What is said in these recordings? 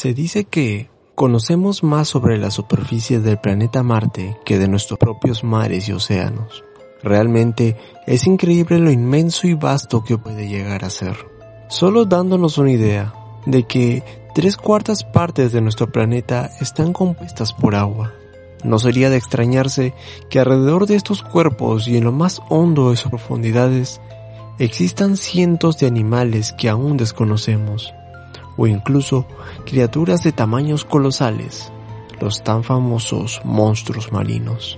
Se dice que conocemos más sobre la superficie del planeta Marte que de nuestros propios mares y océanos. Realmente es increíble lo inmenso y vasto que puede llegar a ser. Solo dándonos una idea de que tres cuartas partes de nuestro planeta están compuestas por agua. No sería de extrañarse que alrededor de estos cuerpos y en lo más hondo de sus profundidades existan cientos de animales que aún desconocemos o incluso criaturas de tamaños colosales, los tan famosos monstruos marinos.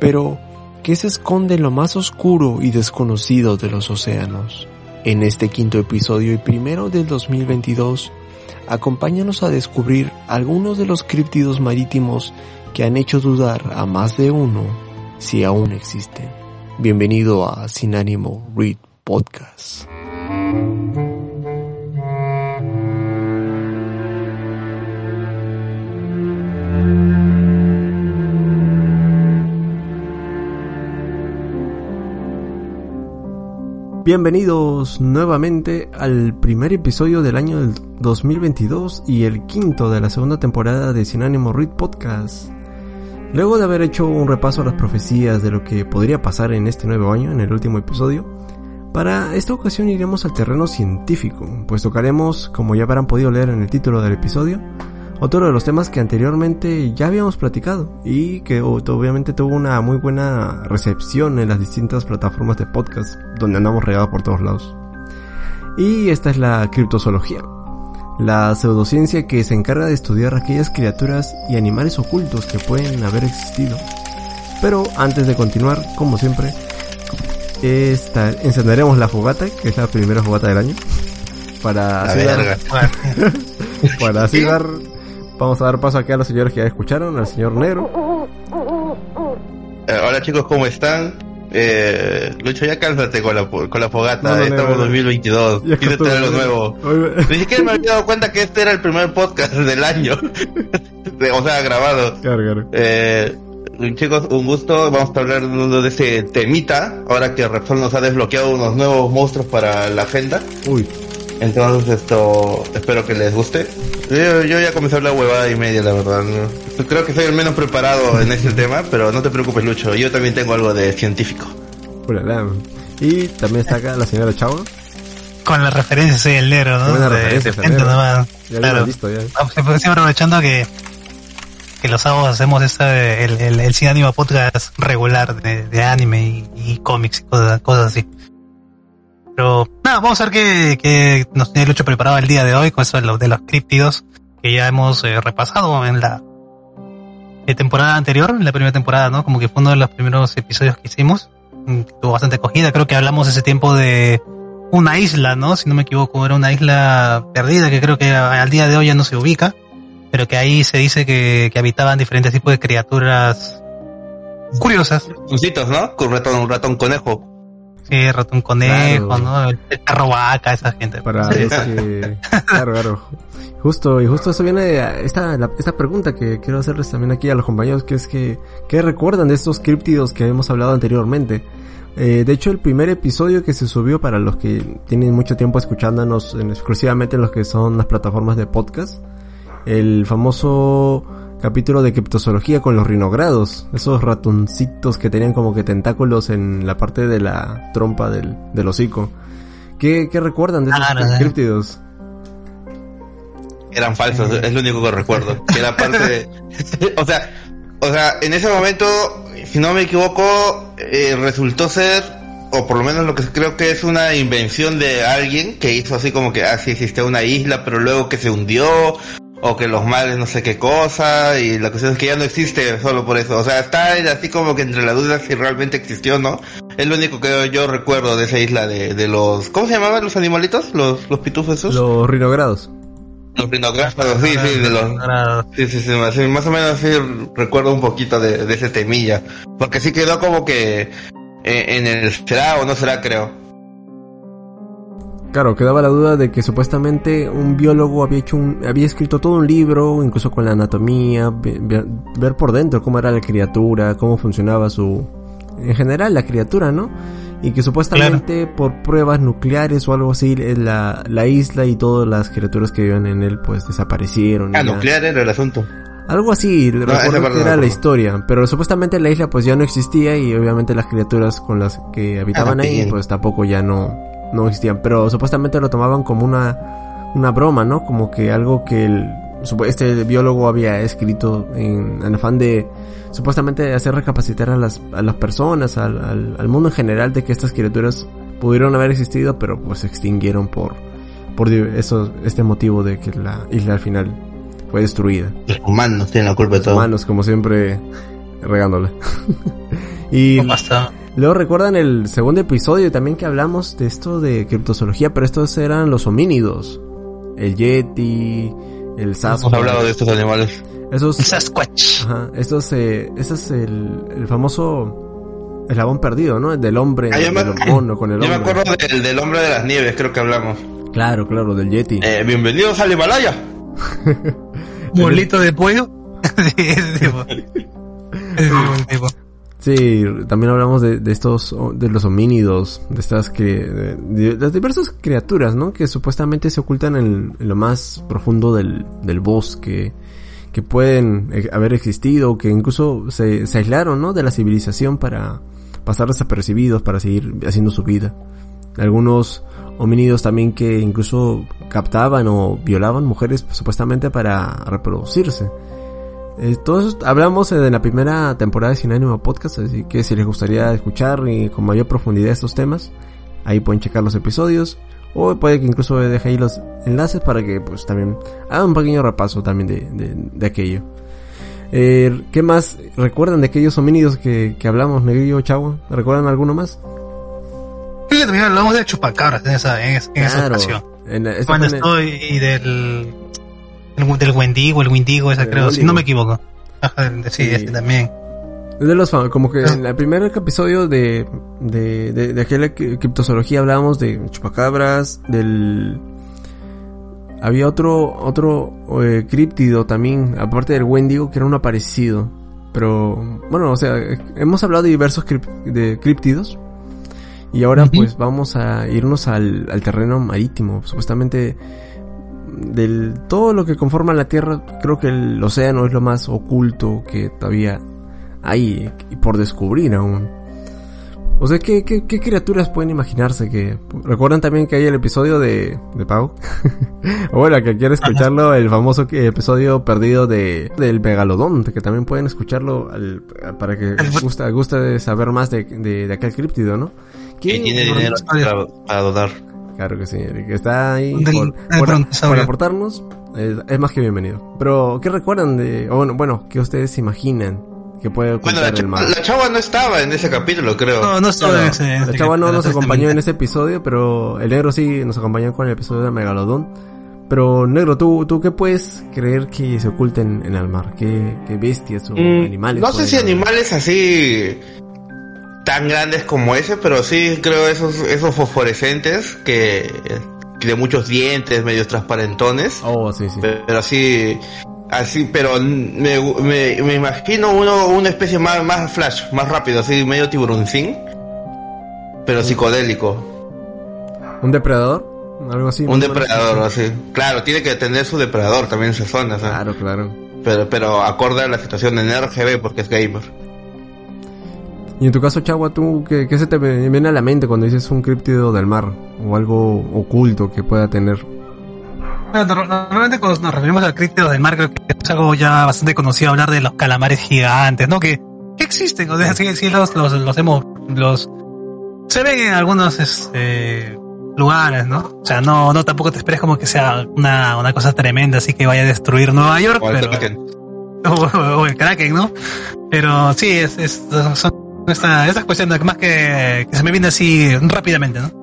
Pero, ¿qué se esconde en lo más oscuro y desconocido de los océanos? En este quinto episodio y primero del 2022, acompáñanos a descubrir algunos de los críptidos marítimos que han hecho dudar a más de uno si aún existen. Bienvenido a Sin Ánimo Read Podcast. Bienvenidos nuevamente al primer episodio del año del 2022 y el quinto de la segunda temporada de Sin Ánimo Read Podcast. Luego de haber hecho un repaso a las profecías de lo que podría pasar en este nuevo año, en el último episodio, para esta ocasión iremos al terreno científico, pues tocaremos, como ya habrán podido leer en el título del episodio, otro de los temas que anteriormente ya habíamos platicado y que obviamente tuvo una muy buena recepción en las distintas plataformas de podcast donde andamos regados por todos lados. Y esta es la criptozoología, la pseudociencia que se encarga de estudiar aquellas criaturas y animales ocultos que pueden haber existido. Pero antes de continuar, como siempre, esta, encenderemos la fogata, que es la primera fogata del año, para así, dar, para así dar Vamos a dar paso aquí a los señores que ya escucharon, al señor Negro. Eh, hola chicos, ¿cómo están? Eh, Lucho, ya cálmate con la, con la fogata, estamos en 2022, quítate algo nuevo. Ni siquiera me había dado cuenta que este era el primer podcast del año, o sea, grabado. Claro, claro. Eh, chicos, un gusto, vamos a hablar de ese temita, ahora que Repsol nos ha desbloqueado unos nuevos monstruos para la agenda. Uy. Entonces esto, espero que les guste. Yo, ya comencé a hablar huevada y media, la verdad. Creo que soy el menos preparado en este tema, pero no te preocupes, Lucho. Yo también tengo algo de científico. Y también está acá la señora Chavo. Con la referencia soy el negro, ¿no? Buena referencia, nomás. Ya claro. Visto, ya. Ah, pues, siempre aprovechando que que los sábados hacemos ese, el, el, el Sin Podcast regular de, de anime y, cómics y cosas, cosas así. Pero nada, vamos a ver qué, qué nos tiene Lucho preparado el día de hoy con eso de los, de los críptidos que ya hemos eh, repasado en la eh, temporada anterior, en la primera temporada, ¿no? Como que fue uno de los primeros episodios que hicimos. Mm, tuvo bastante acogida. Creo que hablamos ese tiempo de una isla, ¿no? Si no me equivoco, era una isla perdida que creo que al día de hoy ya no se ubica. Pero que ahí se dice que, habitaban diferentes tipos de criaturas curiosas. Ratoncitos, ¿no? Un ratón, un ratón conejo. Sí, ratón conejo, ¿no? El perro vaca, esa gente. Para que, claro, claro. Justo, y justo eso viene esta, esta pregunta que quiero hacerles también aquí a los compañeros, que es que, ¿qué recuerdan de estos críptidos que hemos hablado anteriormente? Eh, de hecho, el primer episodio que se subió para los que tienen mucho tiempo escuchándonos en, exclusivamente en los que son las plataformas de podcast, el famoso capítulo de criptozoología con los rinogrados, esos ratoncitos que tenían como que tentáculos en la parte de la trompa del, del hocico. ¿Qué, ¿Qué, recuerdan de esos ah, críptidos? Eran falsos, es lo único que recuerdo. Que era parte de... o sea, o sea, en ese momento, si no me equivoco, eh, resultó ser, o por lo menos lo que creo que es una invención de alguien que hizo así como que así ah, existe una isla, pero luego que se hundió, o que los males no sé qué cosa, y la cuestión es que ya no existe solo por eso. O sea, está así como que entre la duda si realmente existió no. Es lo único que yo recuerdo de esa isla de, de los... ¿Cómo se llamaban los animalitos? Los, los pitufos esos. Los rinogrados. Los rinogrados, sí, sí, de los... Sí, sí, sí, más, o menos sí recuerdo un poquito de, de ese temilla. Porque sí quedó como que eh, en el será o no será, creo. Claro, quedaba la duda de que supuestamente un biólogo había hecho un, había escrito todo un libro, incluso con la anatomía, ver, por dentro cómo era la criatura, cómo funcionaba su, en general la criatura, ¿no? Y que supuestamente por pruebas nucleares o algo así, eh, la, la isla y todas las criaturas que vivían en él pues desaparecieron. Ah, nuclear era el asunto. Algo así, recuerdo que era la historia, pero supuestamente la isla pues ya no existía y obviamente las criaturas con las que habitaban ah, ahí pues tampoco ya no, no existían, pero supuestamente lo tomaban como una, una broma, ¿no? Como que algo que el, este biólogo había escrito en, en afán de supuestamente hacer recapacitar a las, a las personas, al, al, mundo en general de que estas criaturas pudieron haber existido, pero pues se extinguieron por, por eso, este motivo de que la isla al final fue destruida. Los humanos tienen la culpa de todo. Los humanos, como siempre, regándola. y... basta. Luego recuerdan el segundo episodio también que hablamos de esto de criptozoología, pero estos eran los homínidos. El Yeti, el Sasquatch. Hemos hablado de estos animales. Esos, el Sasquatch. Ajá, estos, eh, ese es el, el famoso eslabón perdido, ¿no? El del hombre, ah, el del mono con el hombre. Yo me acuerdo del, del hombre de las nieves, creo que hablamos. Claro, claro, del Yeti. Eh, bienvenidos al Himalaya. Bolito de pollo. sí, ese tipo. Sí, también hablamos de, de, estos, de los homínidos, de estas que, de, las diversas criaturas, ¿no? Que supuestamente se ocultan en, lo más profundo del, del, bosque, que pueden e, haber existido, que incluso se, se aislaron, ¿no? De la civilización para pasar desapercibidos, para seguir haciendo su vida. Algunos homínidos también que incluso captaban o violaban mujeres supuestamente para reproducirse. Eh, todos hablamos en la primera temporada de Sin Ánimo Podcast, así que si les gustaría escuchar y con mayor profundidad estos temas, ahí pueden checar los episodios. O puede que incluso deje ahí los enlaces para que pues también hagan un pequeño repaso también de, de, aquello. Eh, ¿Qué más recuerdan de aquellos homínidos que, que hablamos, Negrillo Chagua? ¿Recuerdan alguno más? Sí, también hablamos de chupacabras en esa, en, esa ocasión. Cuando estoy y del el, del Wendigo, el Windigo, esa creo, si no me equivoco. sí, este también. Es de los como que en el primer episodio de, de, de, de aquella criptozoología hablábamos de chupacabras, del... Había otro, otro eh, críptido también, aparte del Wendigo, que era un aparecido. Pero, bueno, o sea, hemos hablado de diversos de críptidos. Y ahora pues vamos a irnos al, al terreno marítimo. Supuestamente del todo lo que conforma la Tierra, creo que el océano es lo más oculto que todavía hay por descubrir aún. O sea, ¿qué, qué, criaturas pueden imaginarse que... ¿Recuerdan también que hay el episodio de, de Pau? o bueno, que quiere escucharlo, el famoso episodio perdido de, del Megalodón, que también pueden escucharlo para que gusta, gusta de saber más de, de, aquel críptido, ¿no? ¿Qué tiene dinero para, para donar. Claro que sí, Eric. Está ahí por, aportarnos. Es, más que bienvenido. Pero, ¿qué recuerdan de... bueno, bueno, ¿qué ustedes imaginan que puede bueno, la, el mar? la chava no estaba en ese capítulo, creo. No, no estaba en ese. La chava no nos acompañó en ese episodio, pero el negro sí nos acompañó con el episodio de Megalodón. Pero, negro, ¿tú, tú qué puedes creer que se oculten en el mar? ¿Qué, qué bestias o mm, animales? No sé si animales así tan grandes como ese, pero sí creo esos, esos fosforescentes que, de muchos dientes, medios transparentones. Oh, sí, sí. Pero así, así, pero me, me, me, imagino uno, una especie más, más flash, más rápido, así medio tiburoncín, pero psicodélico. ¿Un depredador? Algo así. Un depredador, así. Claro, tiene que tener su depredador también en esa zona. Claro, claro. Pero, pero acorde a la situación de RGB porque es gamer. Y en tu caso, Chagua, ¿tú qué, se te viene a la mente cuando dices un críptido del mar? O algo oculto que pueda tener. Bueno, normalmente cuando nos referimos al críptido del mar, creo que es algo ya bastante conocido hablar de los calamares gigantes, ¿no? Que, existen, o sea, sí, los, los, los hemos, los, se ven en algunos, este, lugares, ¿no? O sea, no, no tampoco te esperes como que sea una, una cosa tremenda, así que vaya a destruir Nueva York, o el Kraken. O, el Kraken, ¿no? Pero sí, es, es, son esta, esta cuestión más que, que se me viene así rápidamente, ¿no?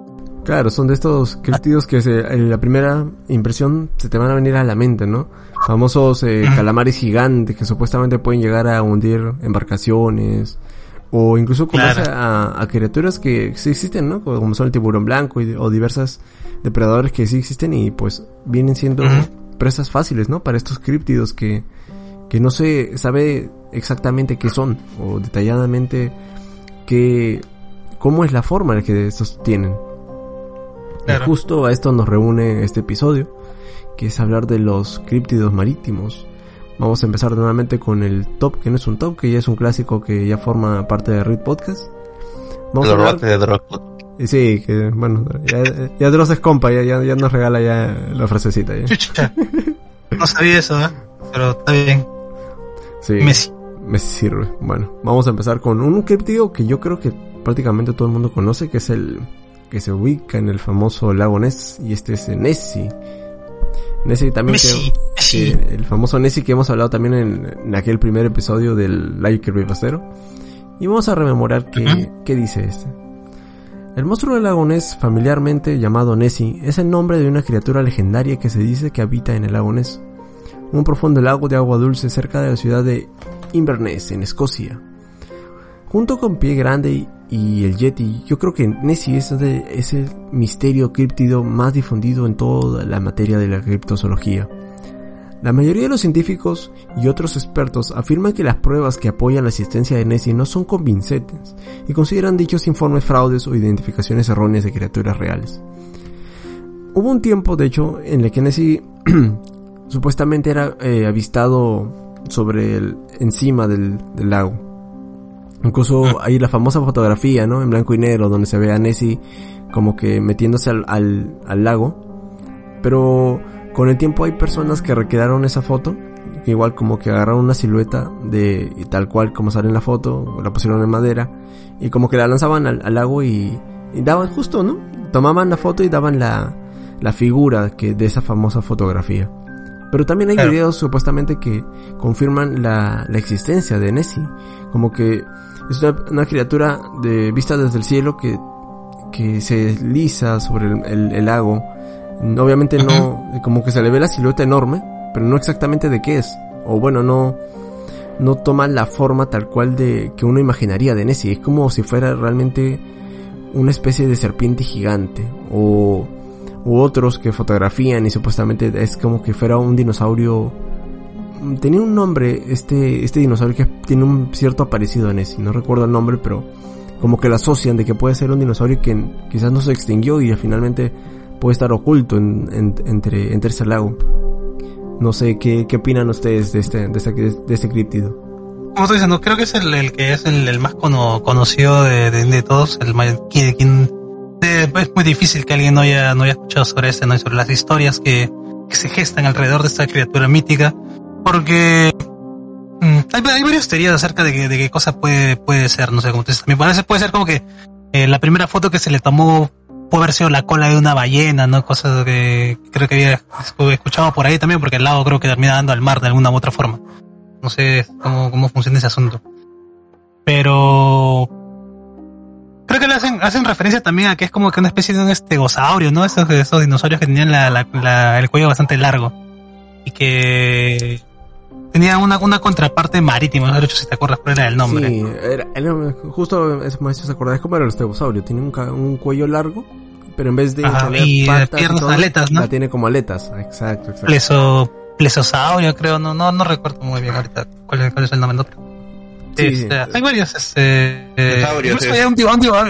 Claro, son de estos críptidos que en la primera impresión se te van a venir a la mente, ¿no? Famosos eh, calamares gigantes que supuestamente pueden llegar a hundir embarcaciones, O incluso comerse a, criaturas que sí existen, ¿no? Como son el tiburón blanco o diversas depredadores que sí existen y pues vienen siendo presas fáciles, ¿no? Para estos críptidos que, que no se sabe exactamente qué son o detalladamente qué, cómo es la forma en que estos tienen. Y justo a esto nos reúne este episodio, que es hablar de los críptidos marítimos. Vamos a empezar nuevamente con el top, que no es un top, que ya es un clásico que ya forma parte de Read Podcast. Vamos a hablar... de Dross. Sí, que bueno, ya, ya Dross es compa, ya, ya, nos regala ya la frasecita. Ya. no sabía eso, ¿eh? pero está bien. Sí. Messi. Me sirve. Bueno, vamos a empezar con un críptido que yo creo que prácticamente todo el mundo conoce, que es el que se ubica en el famoso lago Ness, y este es Nessie. Nessie también, que, el famoso Nessie que hemos hablado también en, aquel primer episodio del Live Kirby Pastero. Y vamos a rememorar qué, qué dice este. El monstruo del lago Ness, familiarmente llamado Nessie, es el nombre de una criatura legendaria que se dice que habita en el lago Ness, un profundo lago de agua dulce cerca de la ciudad de Inverness, en Escocia. Junto con Pie Grande y el Yeti, yo creo que Nessie es, el misterio críptido más difundido en toda la materia de la criptozoología. La mayoría de los científicos y otros expertos afirman que las pruebas que apoyan la existencia de Nessie no son convincentes y consideran dichos informes fraudes o identificaciones erróneas de criaturas reales. Hubo un tiempo, de hecho, en el que Nessie supuestamente era eh, avistado sobre el encima del lago Incluso ah. hay la famosa fotografía, ¿no? En blanco y negro, donde se ve a Nessie como que metiéndose al, al, lago. Pero con el tiempo hay personas que recrearon esa foto, que igual como que agarraron una silueta de tal cual como sale en la foto, la pusieron en madera, y como que la lanzaban al, lago y, daban justo, ¿no? Tomaban la foto y daban la, la figura que de esa famosa fotografía. Pero también hay videos supuestamente que confirman la, la existencia de Nessie. Como que es una, criatura de vista desde el cielo que, que se desliza sobre el, lago. Obviamente no, como que se le ve la silueta enorme, pero no exactamente de qué es. O bueno, no, no toma la forma tal cual de que uno imaginaría de Nessie. Es como si fuera realmente una especie de serpiente gigante. O, u otros que fotografían y supuestamente es como que fuera un dinosaurio tenía un nombre este, este dinosaurio que tiene un cierto aparecido en ese, no recuerdo el nombre, pero como que lo asocian de que puede ser un dinosaurio que quizás no se extinguió y finalmente puede estar oculto entre, entre ese lago. No sé, ¿qué, qué opinan ustedes de este, de este, de este criptido? Como estoy diciendo, creo que es el, que es el, más conocido de, de, todos, el es muy difícil que alguien no haya, no haya escuchado sobre este, no sobre las historias que, que se gestan alrededor de esta criatura mítica porque mm, hay, varias teorías acerca de, de qué cosa puede, puede ser, no sé cómo te Me parece puede ser como que eh, la primera foto que se le tomó puede haber sido la cola de una ballena, ¿no? Cosas que creo que había escuchado por ahí también, porque el lago creo que termina dando al mar de alguna u otra forma. No sé cómo, cómo funciona ese asunto. Pero creo que le hacen, hacen referencia también a que es como que una especie de un estegosaurio, ¿no? Esos, esos dinosaurios que tenían el cuello bastante largo. Y que tenía una, una contraparte marítima, no sé si te acuerdas cuál era el nombre. Sí, era, justo es más se acordás cómo era el estegosaurio, tiene un, un cuello largo, pero en vez de y piernas aletas, ¿no? La tiene como aletas, exacto, exacto. Pleso, plesosaurio, creo, no, no, no recuerdo muy bien ahorita cuál es, cuál es el nombre, no, Sí, este, Hay varios, este, eh, había, un,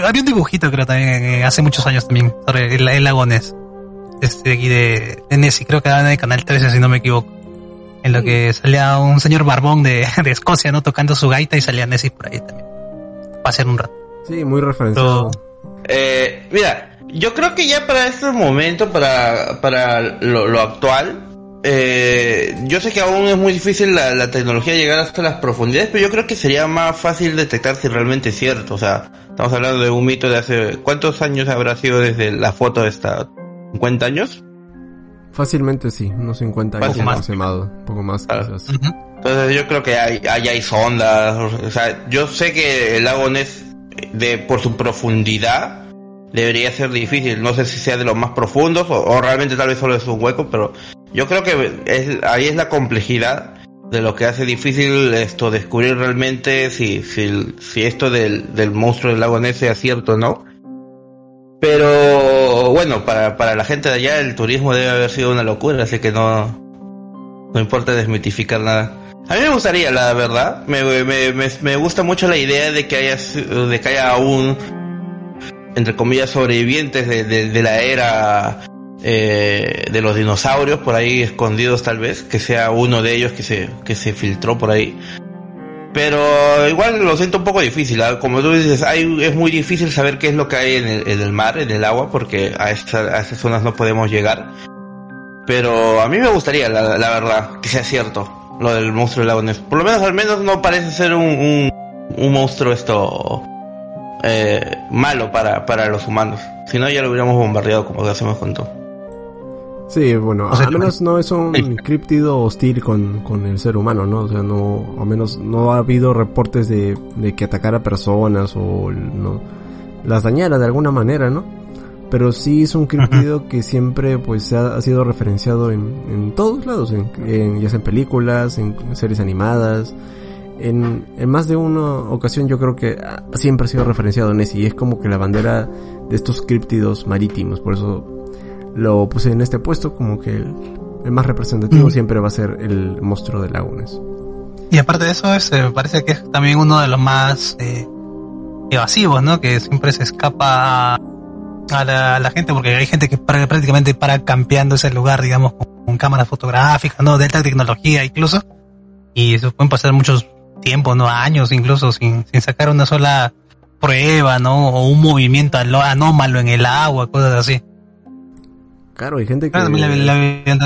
había un dibujito creo también eh, hace muchos años también sobre el, el lago Ness. Este aquí de, de Nessie, creo que era en el canal 13 si no me equivoco en lo que salía un señor barbón de, de Escocia, ¿no? Tocando su gaita y salía Nessie por ahí también. Va a ser un rato. Sí, muy referenciado. Eh, mira, yo creo que ya para este momento, para, para lo, actual, eh, yo sé que aún es muy difícil la, la, tecnología llegar hasta las profundidades, pero yo creo que sería más fácil detectar si realmente es cierto. O sea, estamos hablando de un mito de hace... ¿Cuántos años habrá sido desde la foto de esta? ¿50 años? Fácilmente sí, unos 50 años aproximado, un poco más Entonces yo creo que hay, hay, hay, sondas, o sea, yo sé que el lago Ness, de, por su profundidad, debería ser difícil, no sé si sea de los más profundos o, realmente tal vez solo es un hueco, pero yo creo que es, ahí es la complejidad de lo que hace difícil esto descubrir realmente si, si, esto del, del monstruo del lago Ness sea cierto o no. Pero bueno, para, para la gente de allá el turismo debe haber sido una locura, así que no, no importa desmitificar nada. A mí me gustaría, la verdad, me, me, me, me gusta mucho la idea de que haya, de que haya aún, entre comillas, sobrevivientes de, de la era eh, de los dinosaurios por ahí escondidos tal vez, que sea uno de ellos que se, que se filtró por ahí. Pero igual lo siento un poco difícil, ¿ah? como tú dices, es muy difícil saber qué es lo que hay en el, mar, en el agua, porque a, esta, a esas zonas no podemos llegar. Pero a mí me gustaría, la, verdad, que sea cierto lo del monstruo del lago Ness. Por lo menos, al menos no parece ser un, un, un monstruo esto eh, malo para, para los humanos. Si no, ya lo hubiéramos bombardeado como ya se me contó. Sí, bueno, al menos no es un críptido hostil con, con, el ser humano, ¿no? O sea, no, al menos no ha habido reportes de, de que atacara personas o no, las dañara de alguna manera, ¿no? Pero sí es un críptido que siempre pues ha, ha sido referenciado en, en todos lados, en, ya sea en películas, en series animadas, en, en, más de una ocasión yo creo que siempre ha sido referenciado en ese y es como que la bandera de estos críptidos marítimos, por eso lo puse en este puesto como que el, más representativo mm. siempre va a ser el monstruo de lagunes. Y aparte de eso, es, me parece que es también uno de los más eh, evasivos, ¿no? Que siempre se escapa a la, gente, porque hay gente que prácticamente para campeando ese lugar, digamos, con, cámaras fotográficas, ¿no? De alta tecnología incluso. Y se pueden pasar muchos tiempos, ¿no? Años incluso sin, sin sacar una sola prueba, ¿no? O un movimiento anómalo en el agua, cosas así. Claro, hay gente que... le, habían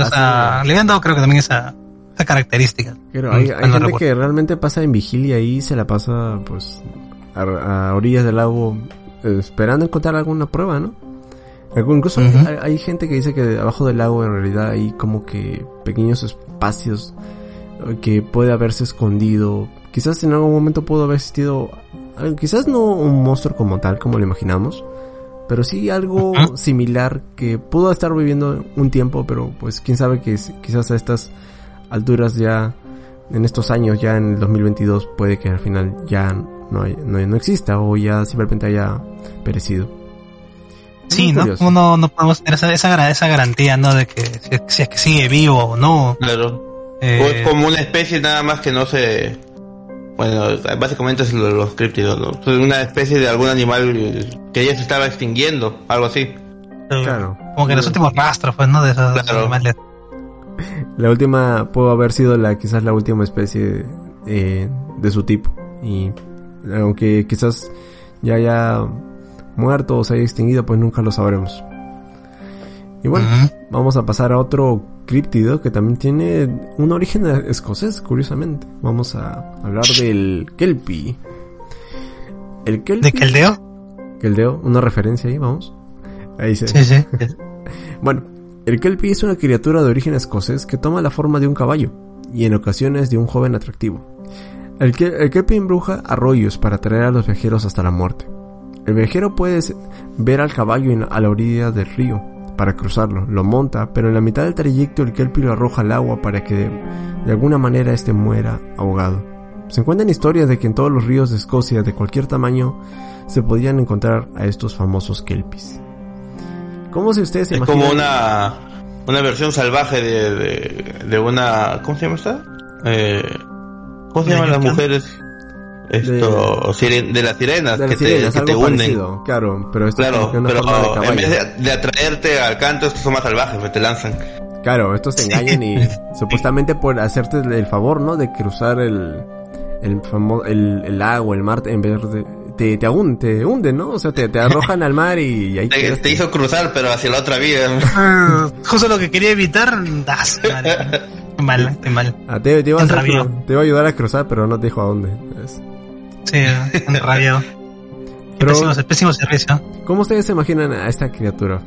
dado, creo que también esa, esa característica. Claro, hay, gente que realmente pasa en vigilia y se la pasa pues a, orillas del lago eh, esperando encontrar alguna prueba, ¿no? Incluso hay, gente que dice que abajo del lago en realidad hay como que pequeños espacios eh, que puede haberse escondido. Quizás en algún momento pudo haber existido, eh, quizás no un monstruo como tal, como lo imaginamos, pero sí algo similar que pudo estar viviendo un tiempo, pero pues quién sabe que quizás a estas alturas ya, en estos años, ya en el 2022, puede que al final ya no, no, exista o ya simplemente haya perecido. Sí, ¿no? Uno no podemos tener esa, esa, garantía, ¿no? De que si, es que sigue vivo o no. Claro. Eh, o es como una especie nada más que no se bueno, básicamente es los críptidos, ¿no? Una especie de algún animal que ya se estaba extinguiendo, algo así. Claro. Como que los últimos rastros, pues, ¿no? De esos animales. La última pudo haber sido la, quizás la última especie eh, de su tipo. Y aunque quizás ya haya muerto o se haya extinguido, pues nunca lo sabremos. Y bueno, vamos a pasar a otro críptido que también tiene un origen escocés, curiosamente. Vamos a hablar del Kelpie. El Kelpie. ¿De Keldeo? Keldeo, una referencia ahí, vamos. Ahí se. Sí, sí. bueno, el Kelpie es una criatura de origen escocés que toma la forma de un caballo y en ocasiones de un joven atractivo. El, el Kelpie embruja arroyos para traer a los viajeros hasta la muerte. El viajero puede ver al caballo a la orilla del río para cruzarlo, lo monta, pero en la mitad del trayecto el kelpie lo arroja al agua para que de, alguna manera este muera ahogado. Se encuentran historias de que en todos los ríos de Escocia de cualquier tamaño se podían encontrar a estos famosos kelpies. ¿Cómo si ustedes se Es como una, una versión salvaje de, de, una... ¿Cómo se llama esta? Eh, ¿Cómo se llaman las mujeres? Esto de, las sirenas que, te, que te hunden. claro pero esto claro pero en vez de, atraerte al canto estos son más salvajes pues te lanzan. Claro estos te engañan y supuestamente por hacerte el favor no de cruzar el el famoso el, el lago el mar en vez de te, te, te hunden, ¿no? O sea, te, te arrojan al mar y, ahí te, te, hizo cruzar, pero hacia la otra vida. Ah, justo lo que quería evitar, das, mal, qué mal. Ah, te, te, iba a te, a ayudar a cruzar, pero no te dijo a dónde. Sí, rabia. Pero, pésimo, servicio. ¿Cómo ustedes se imaginan a esta criatura?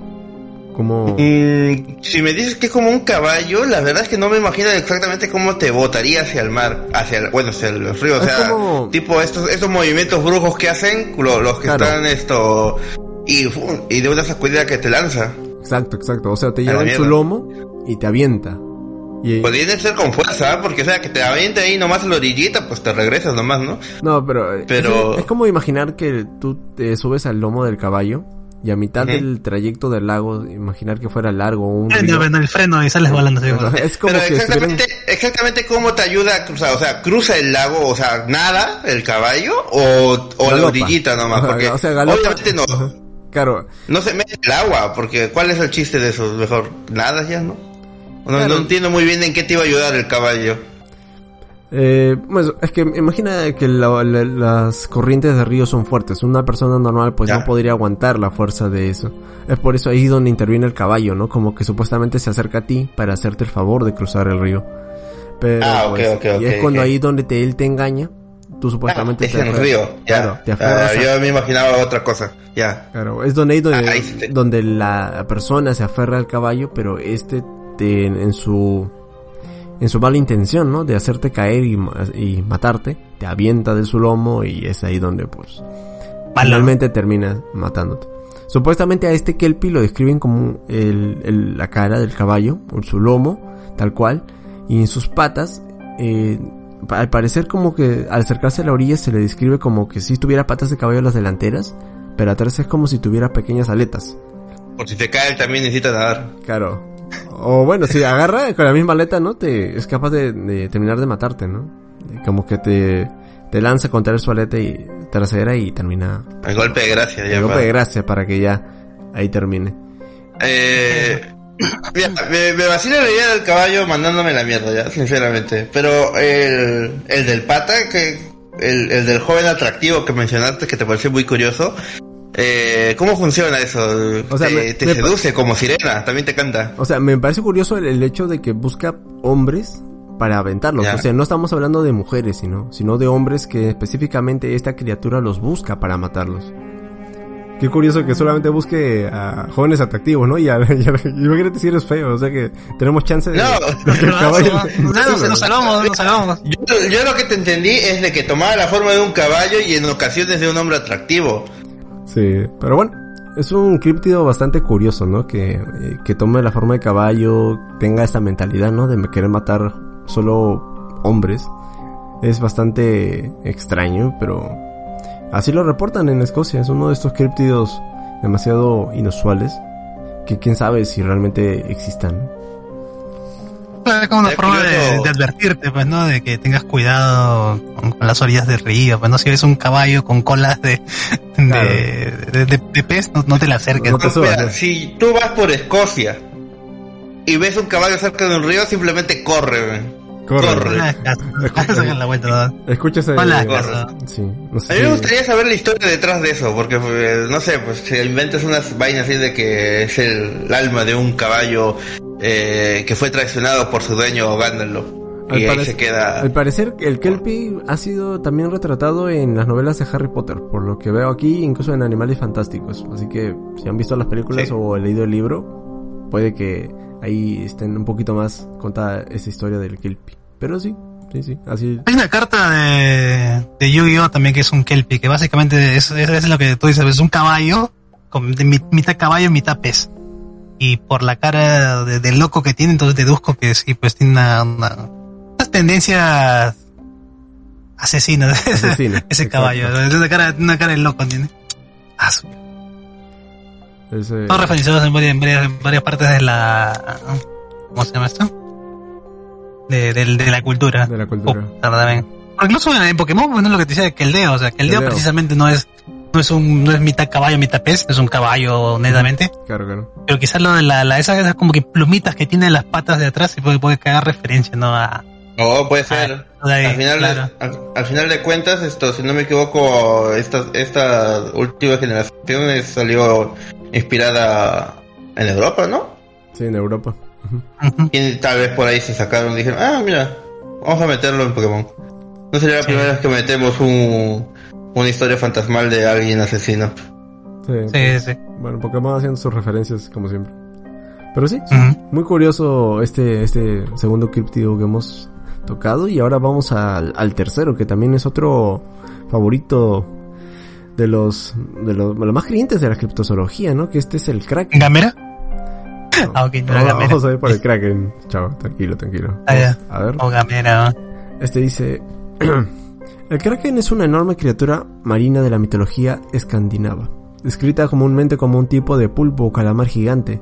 Como... Mm, si me dices que es como un caballo, la verdad es que no me imagino exactamente cómo te botaría hacia el mar, hacia el, bueno, hacia el río, o sea, tipo estos, estos movimientos brujos que hacen, los, que están esto, y, y de una sacudida que te lanza. Exacto, exacto, o sea, te lleva en su lomo y te avienta. Y... Podría ser con fuerza, ¿ah? porque o sea, que te aviente ahí nomás en la orillita, pues te regresas nomás, ¿no? No, pero, eh, pero... Es, como imaginar que tú te subes al lomo del caballo y a mitad del trayecto del lago, imaginar que fuera largo un río. el freno y sales volando. es como que exactamente, exactamente cómo te ayuda a cruzar, o sea, cruza el lago, o sea, nada, el caballo, o, o la orillita nomás, porque o sea, obviamente no. Claro. No se mete el agua, porque ¿cuál es el chiste de eso? Mejor nada ya, ¿no? No, no entiendo muy bien en qué te iba a ayudar el caballo. Eh, pues es que imagina que las corrientes de río son fuertes. Una persona normal pues no podría aguantar la fuerza de eso. Es por eso ahí donde interviene el caballo, ¿no? Como que supuestamente se acerca a ti para hacerte el favor de cruzar el río. Pero ah, pues, y es cuando ahí donde te, él te engaña. Tú supuestamente ah, es en el río. Claro, te ah, yo me imaginaba otra cosa. Ya. Claro, es donde, donde, ah, donde la persona se aferra al caballo, pero este en su en su mala intención, ¿no? De hacerte caer y, y, matarte, te avienta de su lomo y es ahí donde pues finalmente termina matándote. Supuestamente a este Kelpie lo describen como el, la cara del caballo, o su lomo, tal cual, y en sus patas, eh, al parecer como que al acercarse a la orilla se le describe como que si tuviera patas de caballo las delanteras, pero atrás es como si tuviera pequeñas aletas. Por si te cae también necesita nadar. Claro, o bueno, si agarra con la misma aleta, ¿no? Te, es capaz de, terminar de matarte, ¿no? Como que te, te lanza contra su aleta y trasera y termina. El golpe de gracia, ya. El golpe de gracia para que ya ahí termine. Eh, me, me vacila la idea del caballo mandándome la mierda, ya, sinceramente. Pero el, el del pata, que el, el del joven atractivo que mencionaste, que te pareció muy curioso, eh, ¿Cómo funciona eso? O sea, te, seduce como sirena, también te canta. O sea, me parece curioso el, hecho de que busca hombres para aventarlos. O sea, no estamos hablando de mujeres, sino, sino de hombres que específicamente esta criatura los busca para matarlos. Qué curioso que solamente busque a jóvenes atractivos, ¿no? Y, a, y, imagínate si eres feo, o sea que tenemos chance de... No, no, nos salvamos, nos salvamos. Yo, yo, lo que te entendí es de que tomaba la forma de un caballo y en ocasiones de un hombre atractivo. Sí, pero bueno, es un críptido bastante curioso, ¿no? Que, eh, que tome la forma de caballo, tenga esta mentalidad, ¿no? De querer matar solo hombres. Es bastante extraño, pero así lo reportan en Escocia. Es uno de estos críptidos demasiado inusuales que quién sabe si realmente existan es como una forma de, advertirte, pues, ¿no? De que tengas cuidado con, las orillas del río, pues, ¿no? Si ves un caballo con colas de, de, pez, no, te la acerques. si tú vas por Escocia y ves un caballo cerca de un río, simplemente corre, Corre. Corre. Escucha ese... Sí, A mí me gustaría saber la historia detrás de eso, porque eh, no sé, pues si inventas unas vainas así de que es el alma de un caballo eh, que fue traicionado por su dueño Gandalf. y ahí se queda. Al parecer, el Kelpie ha sido también retratado en las novelas de Harry Potter, por lo que veo aquí, incluso en Animales Fantásticos. Así que, si han visto las películas o leído el libro, puede que ahí estén un poquito más contada esa historia del Kelpie. Pero sí, sí, sí, así. Hay una carta de, de Yu-Gi-Oh! también que es un Kelpie, que básicamente es, es, lo que tú dices, es un caballo, con, de mitad caballo y mitad pez y por la cara de, loco que tiene, entonces deduzco que sí, pues tiene una, unas tendencias asesinas. ese caballo. Una cara, una cara de loco tiene. Ah. Son referenciados en varias, en varias, partes de la. ¿Cómo se llama esto? De, de, de la cultura. De la cultura. incluso en, Pokémon, bueno, lo que te decía que el Deo, o sea, que el Deo precisamente no es no es un, no es mitad caballo, mitad pez, es un caballo netamente. Claro, claro. Pero quizás lo de la, la esas, esas como que plumitas que tiene las patas de atrás y puede, puede caer referencia, ¿no? A, Oh, puede ser. al, final de, al, final de cuentas, esto, si no me equivoco, esta, esta última generación salió inspirada en Europa, ¿no? Sí, en Europa. Y tal vez por ahí se sacaron y dijeron, ah, mira, vamos a meterlo en Pokémon. No sería la primera vez que metemos un, una historia fantasmal de alguien asesino. Sí, sí, sí. Bueno, Pokémon haciendo sus referencias como siempre. Pero sí, muy curioso este, este segundo críptido que hemos tocado y ahora vamos al, al tercero que también es otro favorito de los de los, más creyentes de la criptozoología, ¿no? Que este es el Kraken. ¿Gamera? ah, vamos a ver por el Kraken. Chao, tranquilo, tranquilo. Ah, a ver. O gamera. Este dice... el Kraken es una enorme criatura marina de la mitología escandinava, descrita comúnmente como un tipo de pulpo o calamar gigante,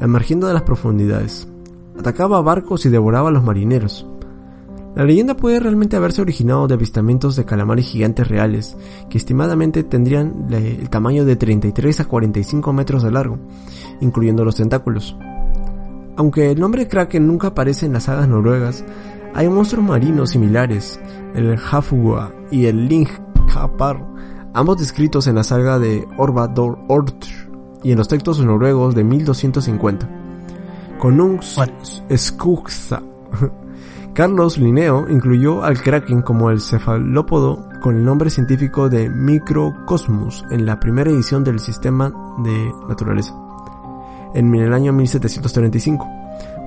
emergiendo de las profundidades. Atacaba barcos y devoraba a los marineros. La leyenda puede realmente haberse originado de avistamientos de calamares gigantes reales, que estimadamente tendrían el tamaño de 33 a 45 metros de largo, incluyendo los tentáculos. Aunque el nombre Kraken nunca aparece en las sagas noruegas, hay monstruos marinos similares, el Hafugua y el Lingkapar, ambos descritos en la saga de Orvador Ortr y en los textos noruegos de 1250. Konungs Skugsa Carlos Linneo incluyó al kraken como el cefalópodo con el nombre científico de Microcosmos en la primera edición del Sistema de Naturaleza, en el año 1735,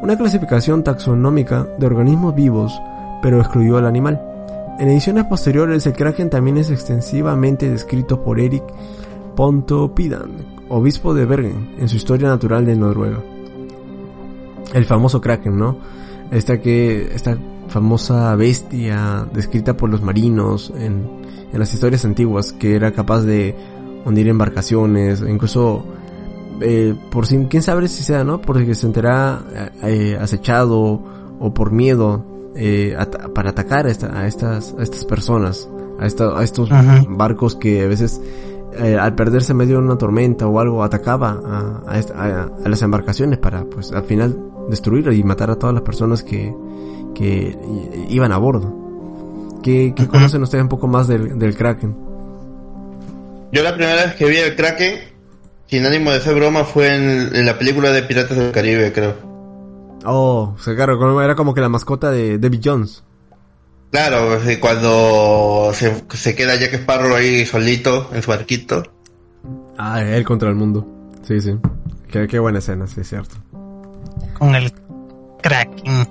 una clasificación taxonómica de organismos vivos, pero excluyó al animal. En ediciones posteriores, el kraken también es extensivamente descrito por Erik Pontoppidan, obispo de Bergen, en su Historia Natural de Noruega. El famoso kraken, ¿no? esta que esta famosa bestia descrita por los marinos en, en las historias antiguas que era capaz de hundir embarcaciones incluso eh, por si quién sabe si sea no porque se enterá eh, acechado o por miedo eh, para atacar a, a, estas a estas personas a, esta, a estos barcos que a veces eh, al perderse medio de una tormenta o algo atacaba a, a, a, las embarcaciones para pues al final destruir y matar a todas las personas que, que iban a bordo. ¿Qué, conocen ustedes un poco más del, del, Kraken? Yo la primera vez que vi el Kraken, sin ánimo de hacer broma, fue en, la película de Piratas del Caribe, creo. Oh, o sea, claro, era como que la mascota de David Jones. Claro, cuando se, se queda Jack Sparrow ahí solito en su barquito. Ah, él contra el mundo. Sí, sí. Qué, qué buena escena, sí, es cierto con el Kraken.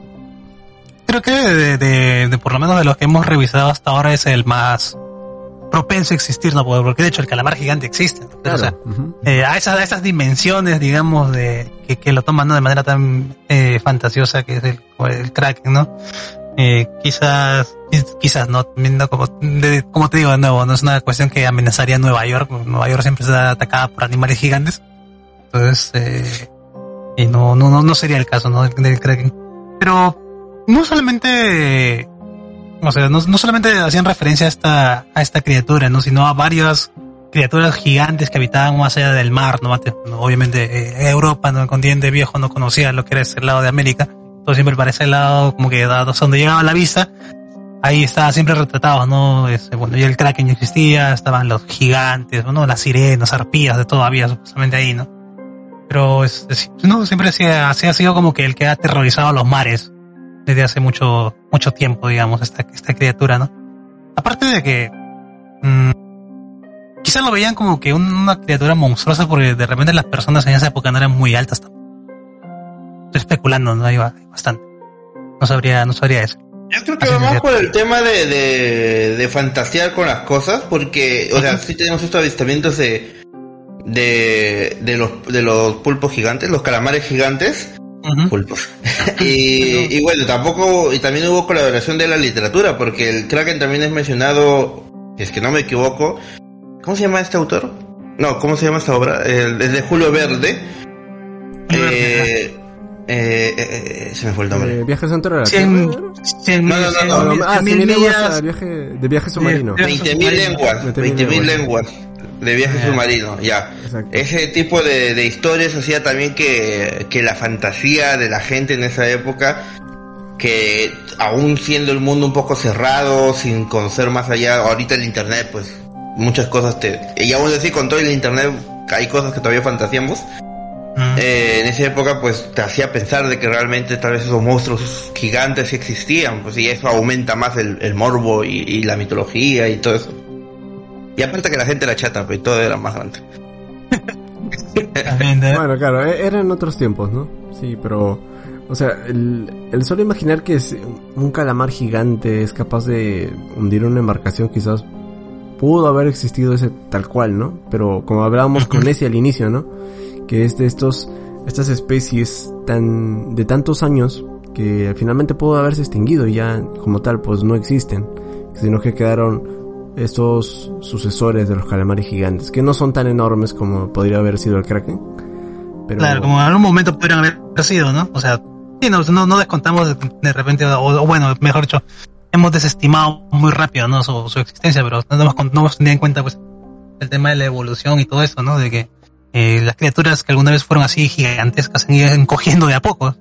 Creo que de, por lo menos de los que hemos revisado hasta ahora es el más propenso a existir, ¿no? Porque de hecho el calamar gigante existe. o sea, eh, a, esas, esas dimensiones, digamos, de que, lo toman de manera tan eh, fantasiosa que es el, el Kraken, ¿no? Eh, quizás, quizás no, como, como te digo de nuevo, no es una cuestión que amenazaría a Nueva York. Nueva York siempre está atacada por animales gigantes. Entonces, eh, y no, no, no, sería el caso, ¿no? Del, Kraken. Pero no solamente, no, solamente hacían referencia a esta, a criatura, ¿no? Sino a varias criaturas gigantes que habitaban más allá del mar, ¿no? Obviamente eh, Europa, ¿no? El continente viejo no conocía lo que era ese lado de América. Todo siempre para ese lado, como que dado donde llegaba la vista, ahí estaba siempre retratado, ¿no? Este, bueno, y el Kraken ya existía, estaban los gigantes, ¿no? Las sirenas, arpías, de todavía supuestamente ahí, ¿no? Pero es, no, siempre se ha, sido como que el que ha aterrorizado los mares desde hace mucho, mucho tiempo, digamos, esta, esta criatura, ¿no? Aparte de que mmm, quizás lo veían como que una criatura monstruosa porque de repente las personas en esa época no eran muy altas. Estoy especulando, ¿no? Hay bastante. No sabría, no sabría eso. Yo creo que vamos por el tema de, de, de, fantasear con las cosas, porque, o sea, sí tenemos estos avistamientos de, de, de, los, de los pulpos gigantes, los calamares gigantes. Pulpos. y, y, bueno, tampoco, y también hubo colaboración de la literatura, porque el Kraken también es mencionado, si es que no me equivoco, ¿cómo se llama este autor? No, ¿cómo se llama esta obra? El, de Julio Verde. Eh, eh, eh, eh, se me fue el nombre. Eh, viajes Tierra. no, no, no, no. Ah, mil lenguas, viaje, de viaje submarino. 20.000 lenguas. 20.000 lenguas de viaje submarino, ya. Ese tipo de, historias hacía también que, que la fantasía de la gente en esa época, que aún siendo el mundo un poco cerrado, sin conocer más allá, ahorita el internet, pues muchas cosas te... Y aún así con todo el internet hay cosas que todavía fantaseamos. Eh, en esa época pues te hacía pensar de que realmente tal vez esos monstruos gigantes existían, pues y eso aumenta más el, morbo y, la mitología y todo eso. Y aparte que la gente era chata, pues todo era más grande. bueno, claro, e-, eran otros tiempos, ¿no? Sí, pero... O sea, el, el solo imaginar que un calamar gigante es capaz de hundir una embarcación quizás pudo haber existido ese tal cual, ¿no? Pero como hablábamos con ese al inicio, ¿no? Que es de estos estas especies tan de tantos años que finalmente pudo haberse extinguido y ya como tal pues no existen, sino que quedaron estos sucesores de los calamares gigantes, que no son tan enormes como podría haber sido el kraken. Pero... Claro, como en algún momento pudieran haber sido, ¿no? O sea, no, no, descontamos de, repente, o, bueno, mejor dicho, hemos desestimado muy rápido, ¿no? Su, existencia, pero no hemos, no hemos tenido en cuenta, pues, el tema de la evolución y todo eso, ¿no? De que eh, las criaturas que alguna vez fueron así gigantescas se iban cogiendo de a poco.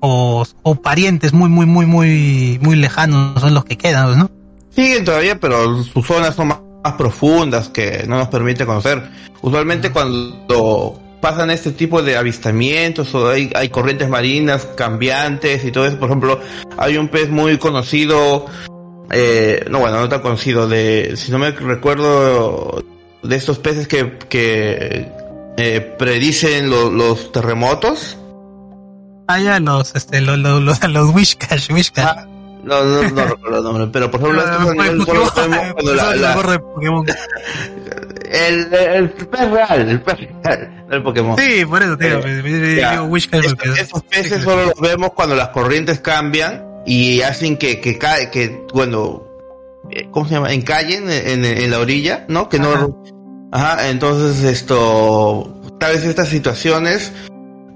O, o parientes muy, muy, muy, muy, muy lejanos son los que quedan, ¿no? Siguen todavía, pero sus zonas son más, profundas que no nos permite conocer. Usualmente cuando pasan este tipo de avistamientos o hay, hay corrientes marinas cambiantes y todo eso, por ejemplo, hay un pez muy conocido, eh, no bueno, no tan conocido, de, si no me recuerdo, de estos peces que, que eh, predicen los terremotos. Ah, ya, los, este, los, los, los, los Wishcash, Wishcash. Ah, no, no, no recuerdo el nombre, pero por ejemplo, estos animales solo los vemos cuando la. la... El, el pez real, el pez real, el Pokémon. Sí, por eso, tío. Eh, Esos peces solo los vemos cuando las corrientes cambian y hacen que, que cae, que, bueno, eh, ¿cómo se llama? Encallen en, en, en la orilla, ¿no? Que no. Ajá, entonces esto. Tal vez estas situaciones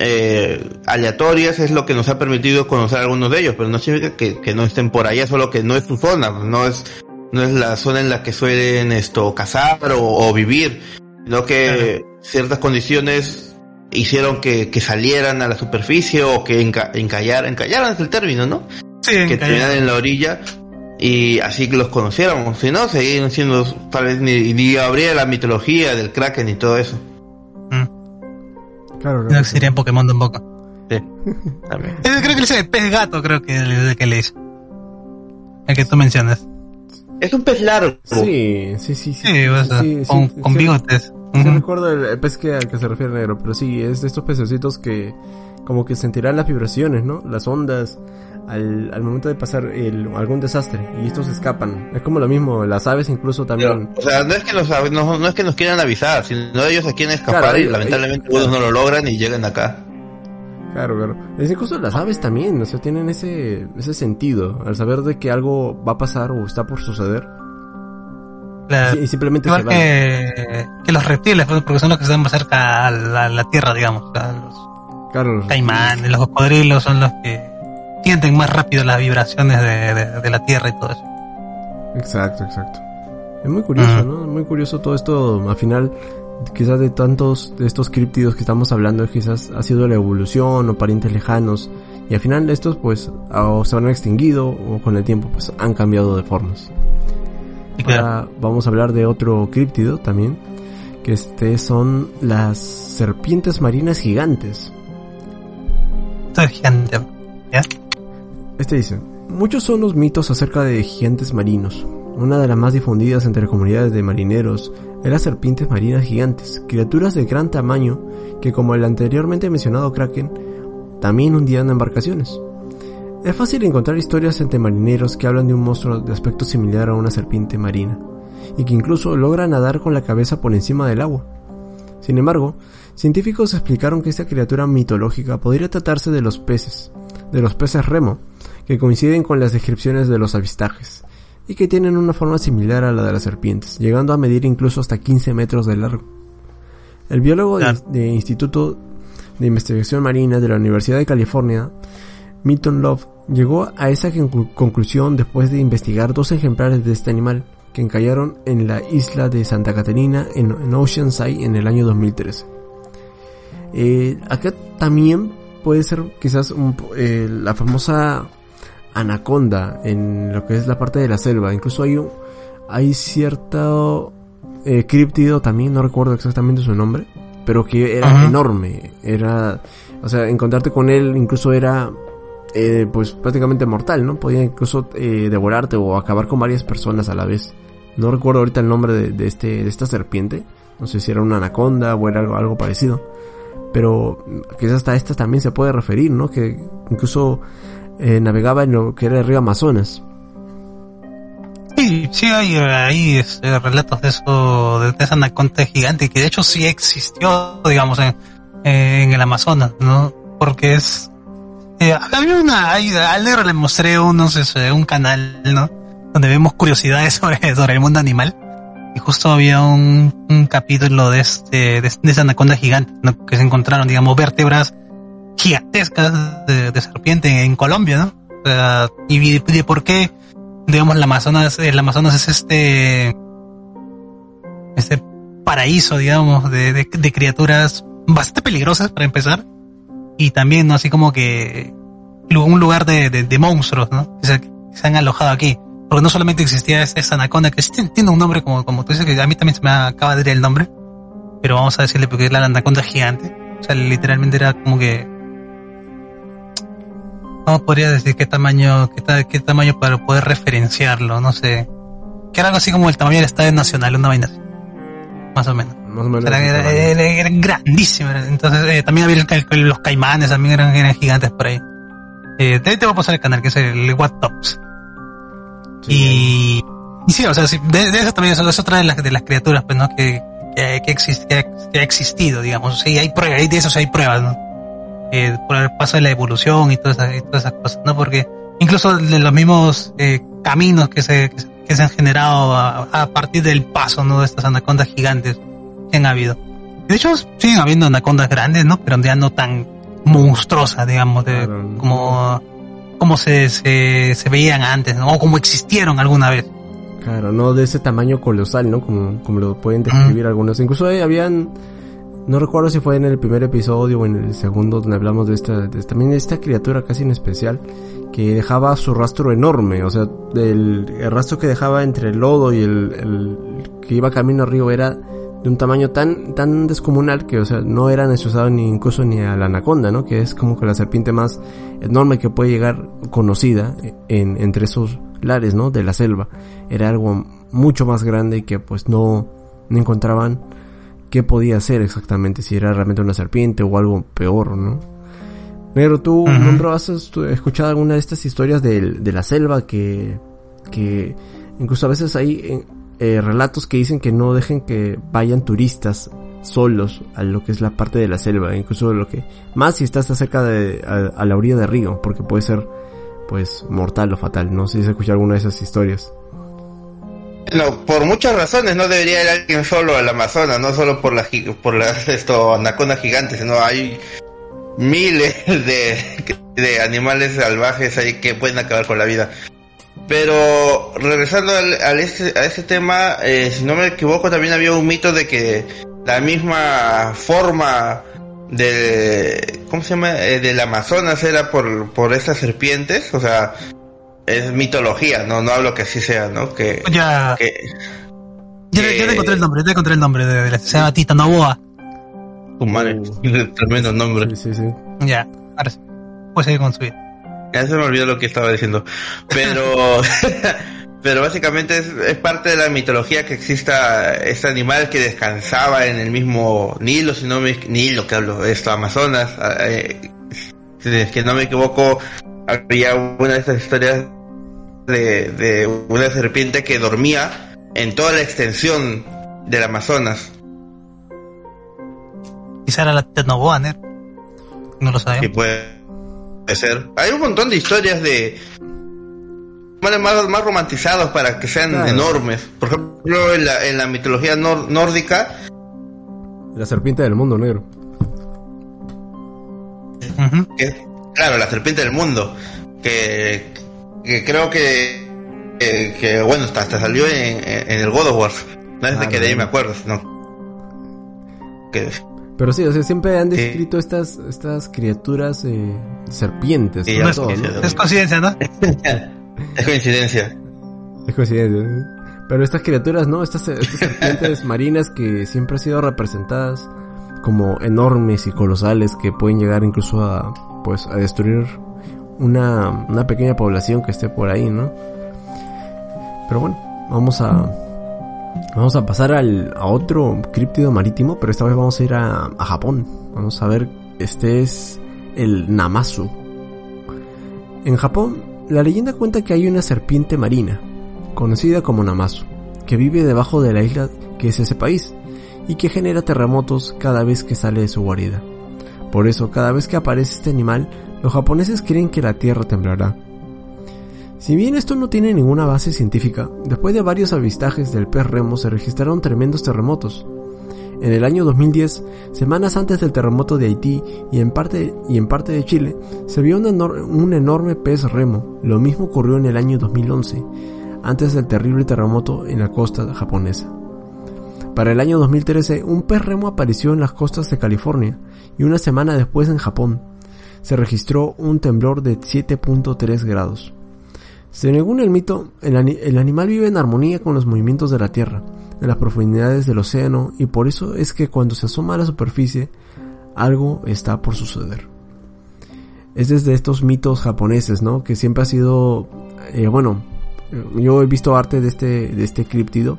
eh, aleatorias es lo que nos ha permitido conocer algunos de ellos, pero no significa que, no estén por allá, solo que no es su zona, no es, no es la zona en la que suelen esto cazar o, vivir, sino que ciertas condiciones hicieron que, salieran a la superficie o que encallaran, encallaran es el término, ¿no? que terminaran en la orilla y así que los conociéramos, si no, seguían siendo tal vez ni, ni habría la mitología del kraken y todo eso. Claro, no existiría en Pokémon tampoco. Sí, también. creo que es el pez gato, creo que es el que le hizo. El que tú mencionas. Es un pez largo. Sí, sí, sí. Sí, sí, con, con bigotes. Sí, recuerdo el, pez que, al que se refiere negro, pero sí, es de estos pececitos que como que sentirán las vibraciones, ¿no? Las ondas al, al momento de pasar el, algún desastre y estos escapan. Es como lo mismo, las aves incluso también. o sea, no es que los no, no, es que nos quieran avisar, sino ellos se quieren escapar y lamentablemente ellos no lo logran y llegan acá. Claro, claro. Es incluso las aves también, o sea, tienen ese, ese sentido, al saber de que algo va a pasar o está por suceder. y, simplemente se van. Que, que, los reptiles, pues, porque son los que están más cerca a la, tierra, digamos. los claro, caimanes, los cocodrilos son los que sienten más rápido las vibraciones de, la Tierra y todo eso. Exacto, exacto. Es muy curioso, ¿no? Muy curioso todo esto. Al final, quizás de tantos de estos críptidos que estamos hablando, quizás ha sido la evolución o parientes lejanos. Y al final estos pues o se han extinguido o con el tiempo pues han cambiado de formas. Ahora vamos a hablar de otro críptido también, que este son las serpientes marinas gigantes. Esto es gigante, ¿ya? Este dice, muchos son los mitos acerca de gigantes marinos. Una de las más difundidas entre comunidades de marineros es las serpientes marinas gigantes, criaturas de gran tamaño que como el anteriormente mencionado kraken, también hundían embarcaciones. Es fácil encontrar historias entre marineros que hablan de un monstruo de aspecto similar a una serpiente marina, y que incluso logra nadar con la cabeza por encima del agua. Sin embargo, científicos explicaron que esta criatura mitológica podría tratarse de los peces, de los peces remo, que coinciden con las descripciones de los avistajes, y que tienen una forma similar a la de las serpientes, llegando a medir incluso hasta 15 metros de largo. El biólogo del Instituto de Investigación Marina de la Universidad de California, Milton Love, llegó a esa conclusión después de investigar dos ejemplares de este animal que encallaron en la isla de Santa Catarina en, Oceanside en el año 2013. Eh, acá también puede ser quizás eh, la famosa anaconda en lo que es la parte de la selva. Incluso hay, un, hay cierto eh, críptido también, no recuerdo exactamente su nombre, pero que era enorme. Era, o sea, encontrarte con él incluso era, eh, pues prácticamente mortal, ¿no? Podía incluso eh, devorarte o acabar con varias personas a la vez. No recuerdo ahorita el nombre de, este, de esta serpiente. No sé si era una anaconda o era algo, algo parecido. Pero quizás hasta esta también se puede referir, ¿no? Que incluso eh, navegaba en lo que era el río Amazonas. Sí, sí hay ahí este, relatos de eso, de, esa anaconda gigante, que de hecho sí existió, digamos, en, en el Amazonas, ¿no? Porque es... Eh, había una... Al negro le mostré unos, un canal, ¿no? Donde vemos curiosidades sobre, sobre el mundo animal. Y justo había un, un capítulo de este, de, esa anaconda gigante. Que se encontraron, digamos, vértebras gigantescas de, serpiente en Colombia, ¿no? O sea, y de, por qué, digamos, el Amazonas, el Amazonas es este, este paraíso, digamos, de, criaturas bastante peligrosas para empezar. Y también, ¿no? Así como que un lugar de, monstruos, ¿no? Que se, se, han alojado aquí. Porque no solamente existía esa anaconda, que tiene un nombre como, como tú dices, que a mí también se me acaba de ir el nombre. Pero vamos a decirle porque es la anaconda gigante. O sea, literalmente era como que no podría decir qué tamaño, qué, qué tamaño para poder referenciarlo, no sé. Que era algo así como el tamaño del Estadio Nacional, una vaina así. Más o menos. Más o menos. Era, era, grandísimo. Entonces, eh, también había los caimanes, también eran, eran gigantes por ahí. Eh, te, te voy a pasar el canal, que es el What Tops. y, y sí, o sea, de, eso también es otra de las, de las criaturas, pues, ¿no? Que, que, que, que, ha existido, digamos. Sí, hay pruebas, de eso hay pruebas, ¿no? Eh, por el paso de la evolución y todas esas, todas esas cosas, ¿no? Porque incluso de los mismos eh, caminos que se, que se han generado a, partir del paso, ¿no? De estas anacondas gigantes que han habido. De hecho, siguen habiendo anacondas grandes, ¿no? Pero ya no tan monstruosas, digamos, de, como, como se, se, se veían antes, ¿no? O como existieron alguna vez. Claro, no de ese tamaño colosal, ¿no? Como, como lo pueden describir algunos. Incluso habían no recuerdo si fue en el primer episodio o en el segundo donde hablamos de esta, también esta criatura casi en especial que dejaba su rastro enorme, o sea, el, rastro que dejaba entre el lodo y el, que iba camino arriba era de un tamaño tan, tan descomunal que, o sea, no era necesario ni incluso ni a la anaconda, ¿no? Que es como que la serpiente más enorme que puede llegar conocida en, entre esos lares, ¿no? De la selva. Era algo mucho más grande que pues no encontraban qué podía ser exactamente, si era realmente una serpiente o algo peor, ¿no? Pero tú, uh has escuchado alguna de estas historias de, de la selva que, que incluso a veces hay eh, eh, relatos que dicen que no dejen que vayan turistas solos a lo que es la parte de la selva, incluso lo que más si estás cerca de a, la orilla de río, porque puede ser pues mortal o fatal. No sé si has escuchado alguna de esas historias. No, por muchas razones no debería ir alguien solo al Amazonas, no solo por las por las esto anacondas gigantes, sino hay miles de, de animales salvajes ahí que pueden acabar con la vida. Pero regresando al, este, a este tema, eh, si no me equivoco, también había un mito de que la misma forma de ¿cómo se llama? Eh, del Amazonas era por por estas serpientes, o sea, es mitología, no, no hablo que así sea, ¿no? Que, ya. Que, ya, te encontré el nombre, ya te encontré el nombre de, la se llama Tita Novoa. Tu madre, uh. tremendo nombre. Sí, sí, sí. Ya, ahora sí. Puedes seguir con su vida. Ya se me olvidó lo que estaba diciendo. Pero, pero básicamente es, es, parte de la mitología que exista este animal que descansaba en el mismo Nilo, si no me Nilo que hablo, esto, Amazonas. Eh, si es que no me equivoco, había una de estas historias de, de una serpiente que dormía en toda la extensión del Amazonas. Quizá era la Tenoboa, No lo sabemos. Sí, puede, ser. Hay un montón de historias de más, más romantizados para que sean enormes. Por ejemplo, en la, en la mitología nórdica. La serpiente del mundo negro. Claro, la serpiente del mundo. Que, que creo que, que, bueno, hasta, hasta salió en, en, el God of War. No es de que de ahí me acuerdo, no. Pero sí, o sea, siempre han descrito estas, estas criaturas eh, serpientes. es, coincidencia, ¿no? es coincidencia. Es coincidencia. Pero estas criaturas, ¿no? Estas, estas serpientes marinas que siempre han sido representadas como enormes y colosales que pueden llegar incluso a pues a destruir una, una pequeña población que esté por ahí, ¿no? Pero bueno, vamos a vamos a pasar al, a otro críptido marítimo, pero esta vez vamos a ir a, a Japón. Vamos a ver, este es el Namazu. En Japón, la leyenda cuenta que hay una serpiente marina, conocida como Namazu, que vive debajo de la isla que es ese país y que genera terremotos cada vez que sale de su guarida. Por eso, cada vez que aparece este animal, los japoneses creen que la Tierra temblará. Si bien esto no tiene ninguna base científica, después de varios avistajes del pez remo se registraron tremendos terremotos. En el año 2010, semanas antes del terremoto de Haití y en parte, y en parte de Chile, se vio un, un enorme pez remo. Lo mismo ocurrió en el año 2011, antes del terrible terremoto en la costa japonesa. Para el año 2013, un pez remo apareció en las costas de California y una semana después en Japón. Se registró un temblor de 7.3 grados. Según el mito, el, el, animal vive en armonía con los movimientos de la Tierra, en las profundidades del océano, y por eso es que cuando se asoma a la superficie, algo está por suceder. Es desde estos mitos japoneses, ¿no? Que siempre ha sido, eh, bueno, yo he visto arte de este, de este criptido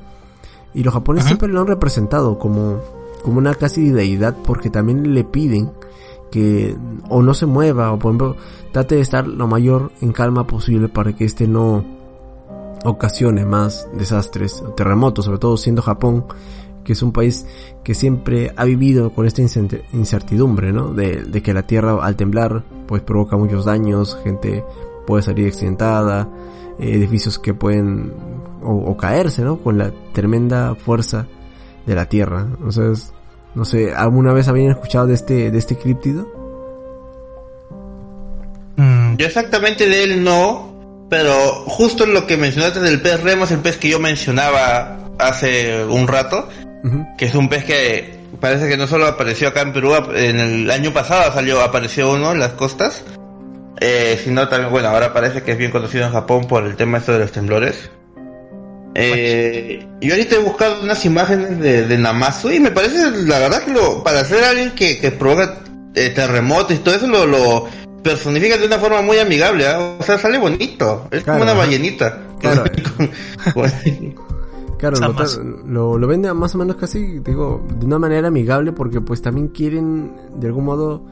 y los japoneses siempre lo han representado como, como una casi deidad porque también le piden que o no se mueva o por ejemplo trate de estar lo mayor en calma posible para que este no ocasione más desastres, terremotos, sobre todo siendo Japón, que es un país que siempre ha vivido con esta incertidumbre, ¿no? De, de que la tierra al temblar pues provoca muchos daños, gente puede salir accidentada, edificios que pueden o, caerse, ¿no? Con la tremenda fuerza de la Tierra. Entonces, no sé, ¿alguna vez habían escuchado de este, de este críptido? Mm. Yo exactamente de él no, pero justo lo que mencionaste del pez remo es el pez que yo mencionaba hace un rato, que es un pez que parece que no solo apareció acá en Perú, en el año pasado salió, apareció uno en las costas, eh, sino también, bueno, ahora parece que es bien conocido en Japón por el tema esto de los temblores. Eh, yo ahorita he buscado unas imágenes de, de, Namazu y me parece, la verdad, que lo, para ser alguien que, que provoca eh, terremotos y todo eso, lo, lo personifica de una forma muy amigable. ¿ah? O sea, sale bonito. Es como una ballenita. Claro, claro lo, lo, vende más o menos casi, digo, de una manera amigable porque pues también quieren de algún modo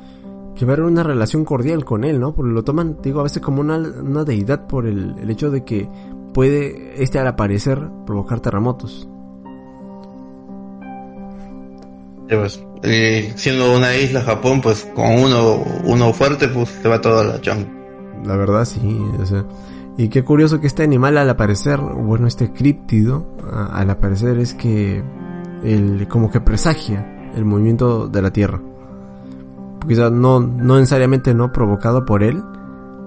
llevar una relación cordial con él, ¿no? Porque lo toman, digo, a veces como una, una deidad por el, el hecho de que puede este al aparecer provocar terremotos. Pues, eh, siendo una isla Japón, pues con uno, uno fuerte, pues se va toda la chang. La verdad sí, o sea, y qué curioso que este animal al aparecer, bueno, este críptido al aparecer es que el, como que presagia el movimiento de la Tierra. Quizás no, no necesariamente no provocado por él,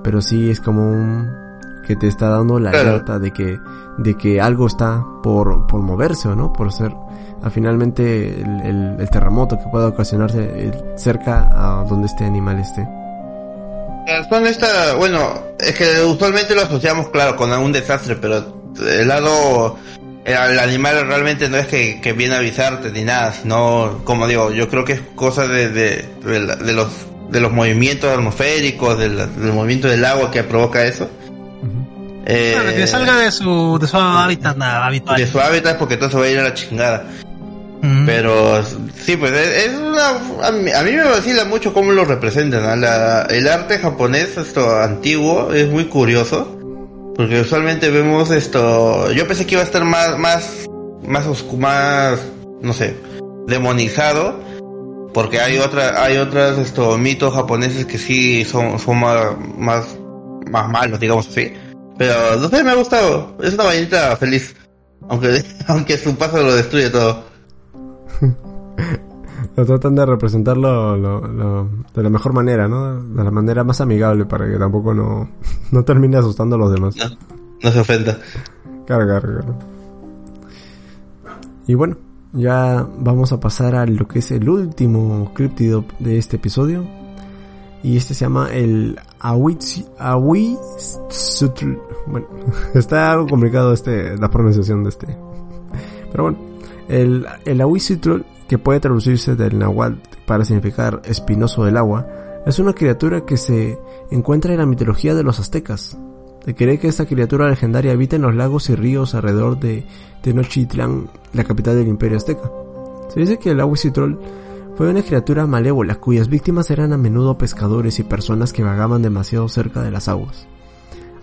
pero sí es como un que te está dando la alerta de que, de que algo está por, por moverse o no, por ser a finalmente el, el, terremoto que pueda ocasionarse eh, cerca a donde este animal esté. Eh, son esta, bueno, es que usualmente lo asociamos, claro, con algún desastre, pero el lado, el, animal realmente no es que, que, viene a avisarte ni nada, sino, como digo, yo creo que es cosa de, de, de, los de los movimientos atmosféricos, del, del movimiento del agua que provoca eso. Eh, que salga de su, de su hábitat habitual. De su hábitat porque todo se va a ir a la chingada. Pero sí, pues es, una... A mí, me vacila mucho cómo lo representan. el arte japonés, esto antiguo, es muy curioso. Porque usualmente vemos esto... Yo pensé que iba a estar más, más, más oscuro, más, no sé, demonizado. Porque hay otra, hay otras, estos mitos japoneses que sí son, son más, más, más malos, digamos así. Pero no sé, me ha gustado. Es una ballenita feliz. Aunque, aunque su paso lo destruye todo. lo tratan de representarlo de la mejor manera, ¿no? De la manera más amigable para que tampoco no, no termine asustando a los demás. No, se ofenda. Claro, claro, Y bueno, ya vamos a pasar a lo que es el último críptido de este episodio. Y este se llama el Awisutl. Bueno, está algo complicado este, la pronunciación de este. Pero bueno, el, el que puede traducirse del náhuatl para significar espinoso del agua, es una criatura que se encuentra en la mitología de los aztecas. Se cree que esta criatura legendaria habita en los lagos y ríos alrededor de Tenochtitlán, la capital del imperio azteca. Se dice que el Ahuizitrol fue una criatura malévola cuyas víctimas eran a menudo pescadores y personas que vagaban demasiado cerca de las aguas.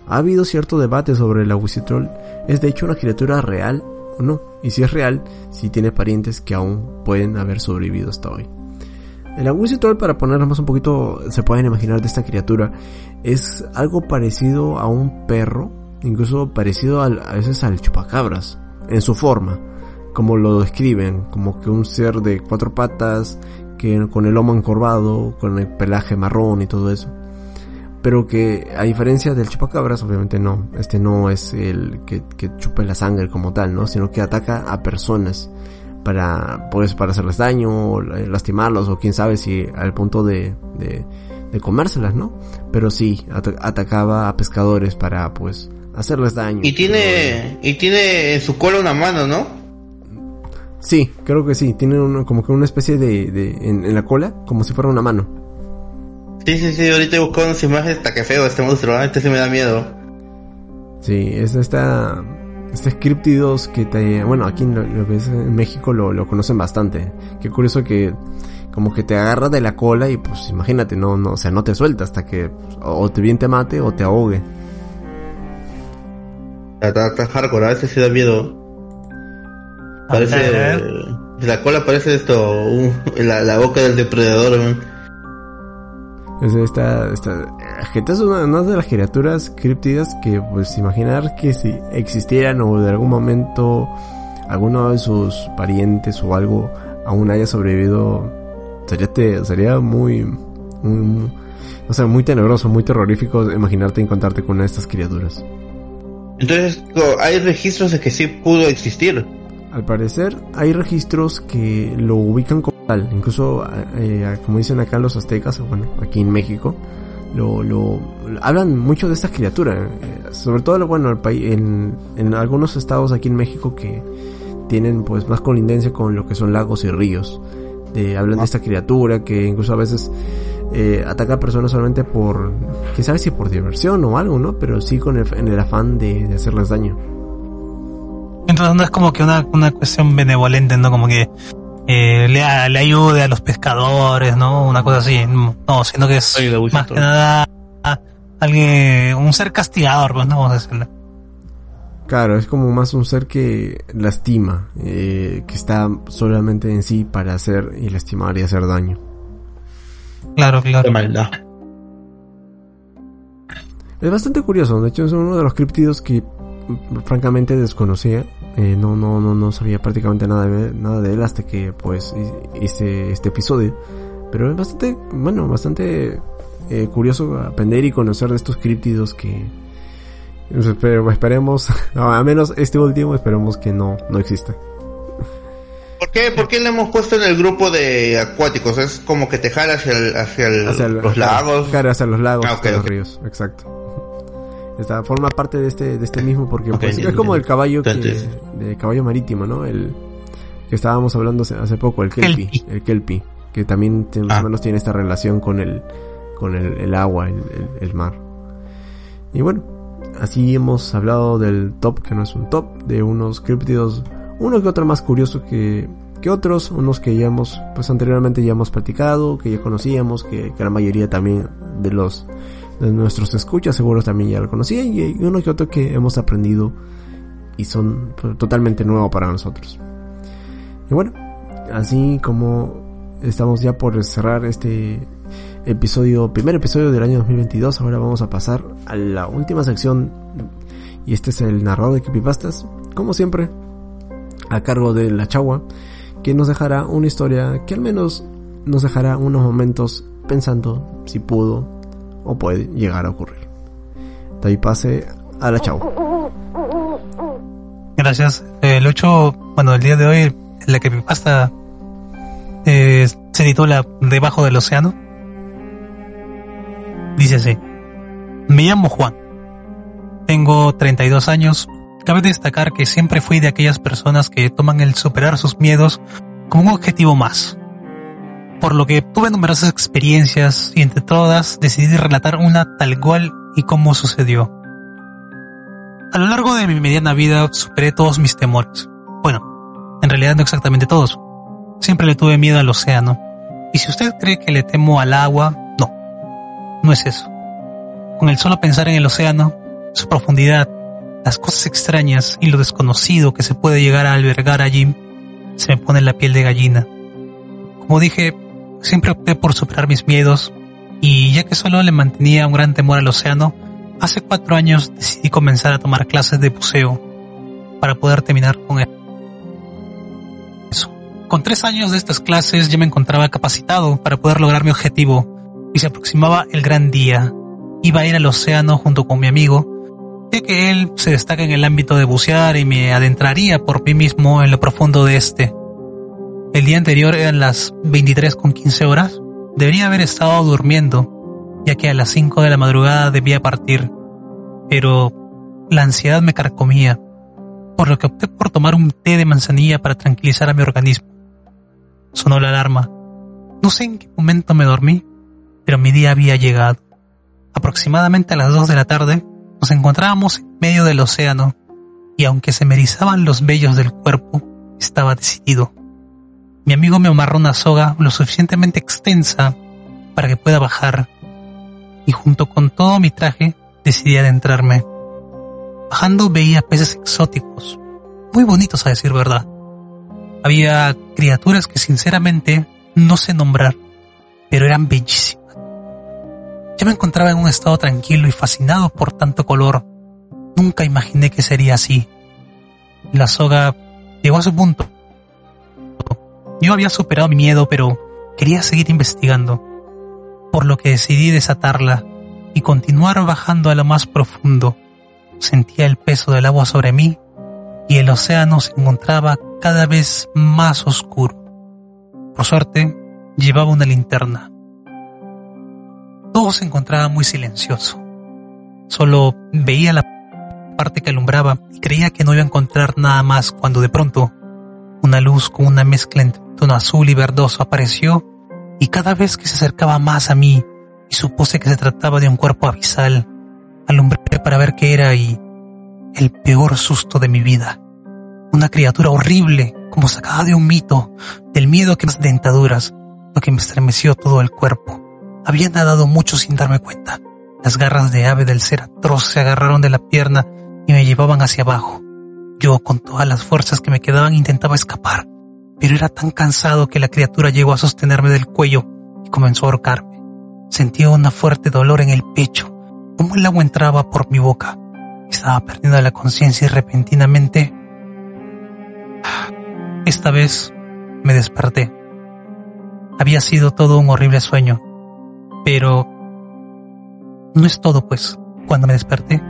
Ha habido cierto debate sobre el Aguicitrol, ¿es de hecho una criatura real o no? Y si es real, si tiene parientes que aún pueden haber sobrevivido hasta hoy. El agüizo troll, para ponernos más un poquito, se pueden imaginar de esta criatura, es algo parecido a un perro, incluso parecido a veces al chupacabras, en su forma, como lo describen, como que un ser de cuatro patas, que con el lomo encorvado, con el pelaje marrón y todo eso. Pero que a diferencia del chupacabras, obviamente no, este no es el que, que chupe la sangre como tal, ¿no? Sino que ataca a personas para, pues, para hacerles daño, lastimarlos, o quién sabe si al punto de, de, comérselas, ¿no? Pero sí, atacaba a pescadores para, pues, hacerles daño. Y tiene, y tiene en su cola una mano, ¿no? Sí, creo que sí, tiene como que una especie de, de en, la cola, como si fuera una mano. Sí, sí, sí, ahorita he buscado unas imágenes, está que feo este monstruo, este sí me da miedo. Sí, es esta estos criptidos que te, bueno, aquí en, lo, que es en México lo, lo, conocen bastante. Qué curioso que como que te agarra de la cola y pues imagínate, no, no, o sea, no te suelta hasta que o te bien te mate o te ahogue. Está, está hardcore, a veces se da miedo. Parece, la cola parece esto, la, la, boca del depredador. Es esta, esta, es una, de las criaturas criptidas que, pues, imaginar que si existieran o de algún momento alguno de sus parientes o algo aún haya sobrevivido, sería, sería muy, muy, no sé, muy tenebroso, muy terrorífico imaginarte encontrarte con una de estas criaturas. Entonces, hay registros de que sí pudo existir. Al parecer, hay registros que lo ubican como tal. Incluso, eh, como dicen acá los aztecas, bueno, aquí en México, lo, lo, hablan mucho de esta criatura. Eh, sobre todo, bueno, en, en algunos estados aquí en México que tienen pues más colindencia con lo que son lagos y ríos. De, hablan de esta criatura que incluso a veces eh, ataca a personas solamente por, quién sabe si por diversión o algo, ¿no? Pero sí con el, en el afán de, de hacerles daño. No es como que una, una cuestión benevolente, ¿no? Como que eh, le, le, ayude a los pescadores, ¿no? Una cosa así. No, sino que es más que nada alguien, un ser castigador, pues, ¿no? Vamos a decirle. Claro, es como más un ser que lastima, eh, que está solamente en sí para hacer y lastimar y hacer daño. Claro, claro. maldad. Es bastante curioso, de hecho es uno de los criptidos que francamente desconocía. Eh, no, no, no, no sabía prácticamente nada de, nada de él hasta que pues hice este episodio. Pero es bastante, bueno, bastante eh, curioso aprender y conocer de estos críptidos que esperemos, a menos este último esperemos que no, no exista. ¿Por qué, ¿Por qué le hemos puesto en el grupo de acuáticos? Es como que te jala hacia, el, hacia, los lagos. hacia los lagos, ah, los ríos, exacto. Esta forma parte de este, de este mismo porque pues, es como el caballo que, de caballo marítimo, ¿no? El que estábamos hablando hace, poco, el kelpie, el kelpie, que también más o ah. menos tiene esta relación con el con el, agua, el, el, mar. Y bueno, así hemos hablado del top, que no es un top, de unos criptidos, uno que otro más curioso que, que otros, unos que ya hemos, pues anteriormente ya hemos platicado, que ya conocíamos, que, que la mayoría también de los de nuestros escuchas seguro también ya lo conocían y uno que otro que hemos aprendido y son pues, totalmente nuevos para nosotros. Y bueno, así como estamos ya por cerrar este episodio, primer episodio del año 2022, ahora vamos a pasar a la última sección y este es el narrador de Creepypastas, como siempre, a cargo de la Chagua, que nos dejará una historia que al menos nos dejará unos momentos pensando si pudo o puede llegar a ocurrir. Ahí pase a la chau. Gracias. El 8, bueno, el día de hoy, la que pasta eh, se titula Debajo del Océano. Dice así. Me llamo Juan. Tengo 32 años. Cabe destacar que siempre fui de aquellas personas que toman el superar sus miedos como un objetivo más por lo que tuve numerosas experiencias y entre todas decidí relatar una tal cual y cómo sucedió. A lo largo de mi mediana vida superé todos mis temores. Bueno, en realidad no exactamente todos. Siempre le tuve miedo al océano. Y si usted cree que le temo al agua, no. No es eso. Con el solo pensar en el océano, su profundidad, las cosas extrañas y lo desconocido que se puede llegar a albergar allí, se me pone la piel de gallina. Como dije, siempre opté por superar mis miedos y ya que solo le mantenía un gran temor al océano, hace cuatro años decidí comenzar a tomar clases de buceo para poder terminar con eso. Con tres años de estas clases ya me encontraba capacitado para poder lograr mi objetivo y se aproximaba el gran día. Iba a ir al océano junto con mi amigo, ya que él se destaca en el ámbito de bucear y me adentraría por mí mismo en lo profundo de este. El día anterior eran las 23 con 15 horas. Debería haber estado durmiendo, ya que a las 5 de la madrugada debía partir, pero la ansiedad me carcomía por lo que opté por tomar un té de manzanilla para tranquilizar a mi organismo. Sonó la alarma. No sé en qué momento me dormí, pero mi día había llegado. Aproximadamente a las dos de la tarde, nos encontrábamos en medio del océano, y aunque se me erizaban los vellos del cuerpo, estaba decidido. Mi amigo me amarró una soga lo suficientemente extensa para que pueda bajar, y junto con todo mi traje decidí adentrarme. Bajando veía peces exóticos, muy bonitos a decir verdad. Había criaturas que sinceramente no sé nombrar, pero eran bellísimas. Yo me encontraba en un estado tranquilo y fascinado por tanto color. Nunca imaginé que sería así. La soga llegó a su punto. Yo había superado mi miedo, pero quería seguir investigando, por lo que decidí desatarla y continuar bajando a lo más profundo sentía el peso del agua sobre mí y el océano se encontraba cada vez más oscuro. Por suerte, llevaba una linterna. Todo se encontraba muy silencioso. Solo veía la parte que alumbraba y creía que no iba a encontrar nada más cuando de pronto una luz con una mezcla entre tono azul y verdoso apareció y cada vez que se acercaba más a mí y supuse que se trataba de un cuerpo abisal, alumbré para ver qué era y el peor susto de mi vida. Una criatura horrible, como sacada de un mito, del miedo que las dentaduras, lo que me estremeció todo el cuerpo. Había nadado mucho sin darme cuenta. Las garras de ave del ser atroz se agarraron de la pierna y me llevaban hacia abajo. Yo, con todas las fuerzas que me quedaban, intentaba escapar, pero era tan cansado que la criatura llegó a sostenerme del cuello y comenzó a ahorcarme. Sentía una fuerte dolor en el pecho como el agua entraba por mi boca. Estaba perdiendo la conciencia y repentinamente... Esta vez me desperté. Había sido todo un horrible sueño. Pero... No es todo, pues. Cuando me desperté,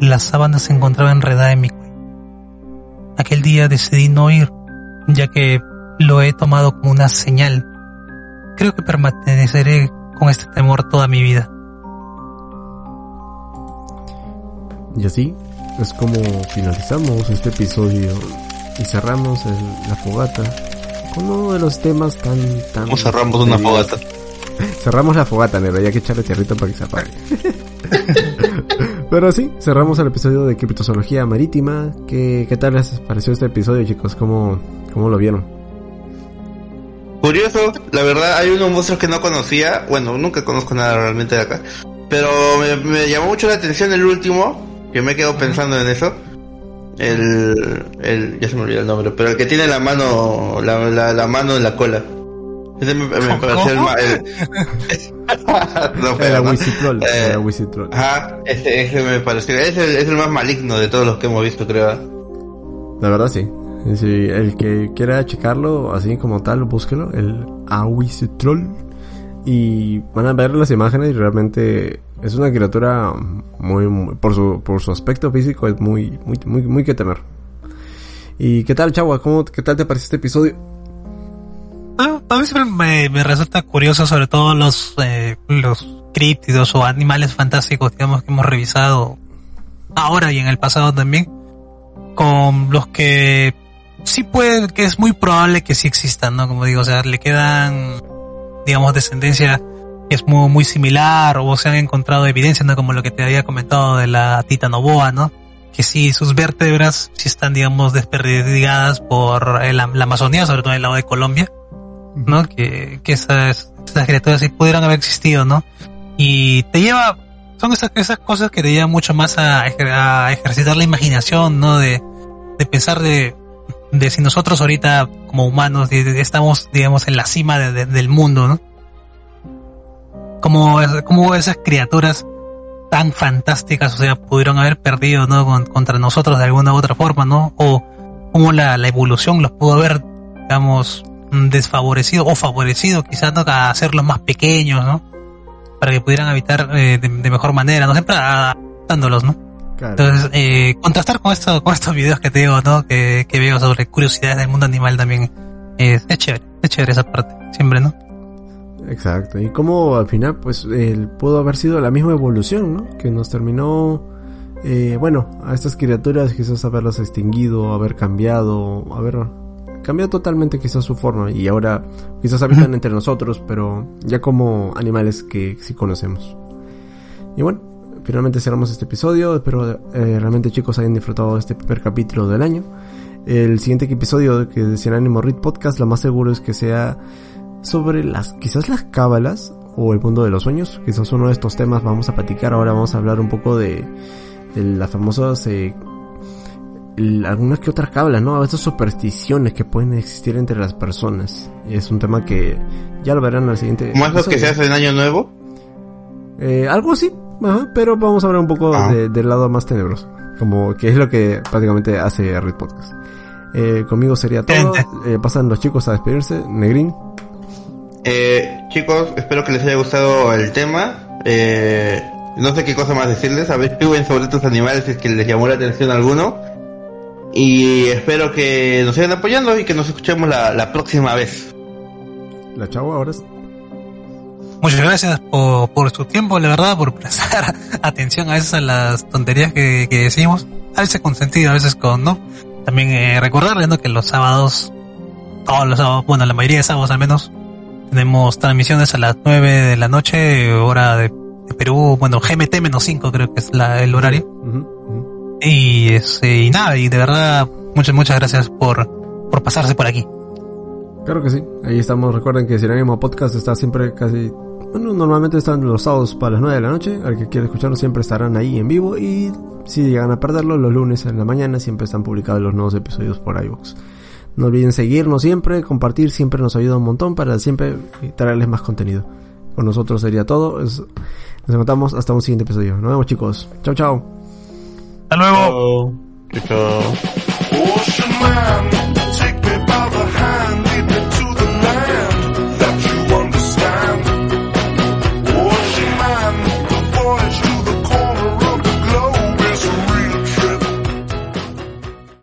la sábana se encontraba enredada en mi cuello. Aquel día decidí no ir, ya que lo he tomado como una señal. Creo que permaneceré con este temor toda mi vida. Y así es como finalizamos este episodio y cerramos la fogata con uno de los temas tan... tan ¿Cómo cerramos una fogata? cerramos la fogata, negro, ya que echarle tierrito para que se apague. Pero sí, cerramos el episodio de criptozoología marítima. ¿Qué, ¿Qué tal les pareció este episodio, chicos? ¿Cómo, cómo lo vieron? Curioso, la verdad, hay unos monstruos que no conocía. Bueno, nunca conozco nada realmente de acá. Pero me, me llamó mucho la atención el último, que me quedo pensando en eso. El, el, ya se me olvidó el nombre, pero el que tiene la mano, la, la, mano en la cola. Ese me, me pareció el, el no, pero, ¿no? Eh, ajá, ese, ese me pareció, ese es el más maligno de todos los que hemos visto, creo. La verdad sí. sí el que quiera checarlo así como tal, búsquelo, el Ahuicitrol. Y van a ver las imágenes y realmente es una criatura muy, por su por su aspecto físico es muy muy muy muy que temer. ¿Y qué tal, Chagua? ¿Cómo qué tal te parece este episodio? A mí siempre me, resulta curioso sobre todo los eh, los críptidos o animales fantásticos digamos que hemos revisado ahora y en el pasado también con los que sí puede que es muy probable que sí existan, ¿no? Como digo, o sea, le quedan digamos descendencia es muy, muy similar o se han encontrado evidencias, ¿no? Como lo que te había comentado de la titanoboa, ¿no? Que sí, sus vértebras sí están, digamos, desperdigadas por la, Amazonía, sobre todo en el lado de Colombia, ¿no? Que, que esas, criaturas sí pudieran haber existido, ¿no? Y te lleva, son esas, esas cosas que te llevan mucho más a, a ejercitar la imaginación, ¿no? De, de pensar de, de si nosotros ahorita como humanos estamos, digamos, en la cima del mundo, ¿no? cómo, cómo esas criaturas tan fantásticas, o sea, pudieron haber perdido, ¿no? contra nosotros de alguna u otra forma, ¿no? O cómo la, la evolución los pudo haber, digamos, desfavorecido o favorecido quizás, ¿no? A hacerlos más pequeños, ¿no? Para que pudieran habitar eh, de, mejor manera, ¿no? Siempre adaptándolos, ¿no? Entonces, eh, contrastar con esto, con estos videos que te digo, ¿no? Que, que veo sobre curiosidades del mundo animal también, es chévere, es chévere esa parte, siempre, ¿no? Exacto, y como al final pues el, pudo haber sido la misma evolución, ¿no? Que nos terminó, eh, bueno, a estas criaturas quizás haberlas extinguido, haber cambiado, haber cambiado totalmente quizás su forma y ahora quizás habitan entre nosotros, pero ya como animales que sí conocemos. Y bueno, finalmente cerramos este episodio, espero eh, realmente chicos hayan disfrutado de este primer capítulo del año. El siguiente episodio que decía Animo Read Podcast, lo más seguro es que sea sobre las, quizás las cábalas o el mundo de los sueños. Quizás uno de estos temas vamos a platicar. Ahora vamos a hablar un poco de, de las famosas, eh, algunas que otras cábalas, ¿no? Estas supersticiones que pueden existir entre las personas. Es un tema que ya lo verán al siguiente. ¿Más lo que se hace en Año Nuevo? Eh, algo así, pero vamos a hablar un poco ah. del lado más tenebroso. Como que es lo que prácticamente hace Red Podcast. Eh, conmigo sería todo. Eh, pasan los chicos a despedirse. Negrín. Eh, chicos, espero que les haya gustado el tema. Eh, no sé qué cosa más decirles. A ver, escriben sobre estos animales si es que les llamó la atención alguno. Y espero que nos sigan apoyando y que nos escuchemos la, próxima vez. La chavo ahora. Muchas gracias por, su tiempo, la verdad, por prestar atención a esas las tonterías que, decimos. A veces con sentido, a veces con no. También eh, recordarles que los sábados, todos los sábados, bueno, la mayoría de sábados al menos, tenemos transmisiones a las 9 de la noche, hora de, Perú, bueno, GMT menos 5 creo que es la, el horario. Y, este, y nada, y de verdad, muchas, muchas gracias por, por pasarse por aquí. Claro que sí, ahí estamos. Recuerden que Sinónimo Podcast está siempre casi. Bueno, normalmente están los sábados para las 9 de la noche. Al que quiera escucharlo siempre estarán ahí en vivo. Y si llegan a perderlo, los lunes en la mañana siempre están publicados los nuevos episodios por iVoox. No olviden seguirnos siempre, compartir siempre nos ayuda un montón para siempre traerles más contenido. Con nosotros sería todo. nos encontramos hasta un siguiente episodio. Nos vemos chicos. Chao, chao. Hasta luego. Chao. chao.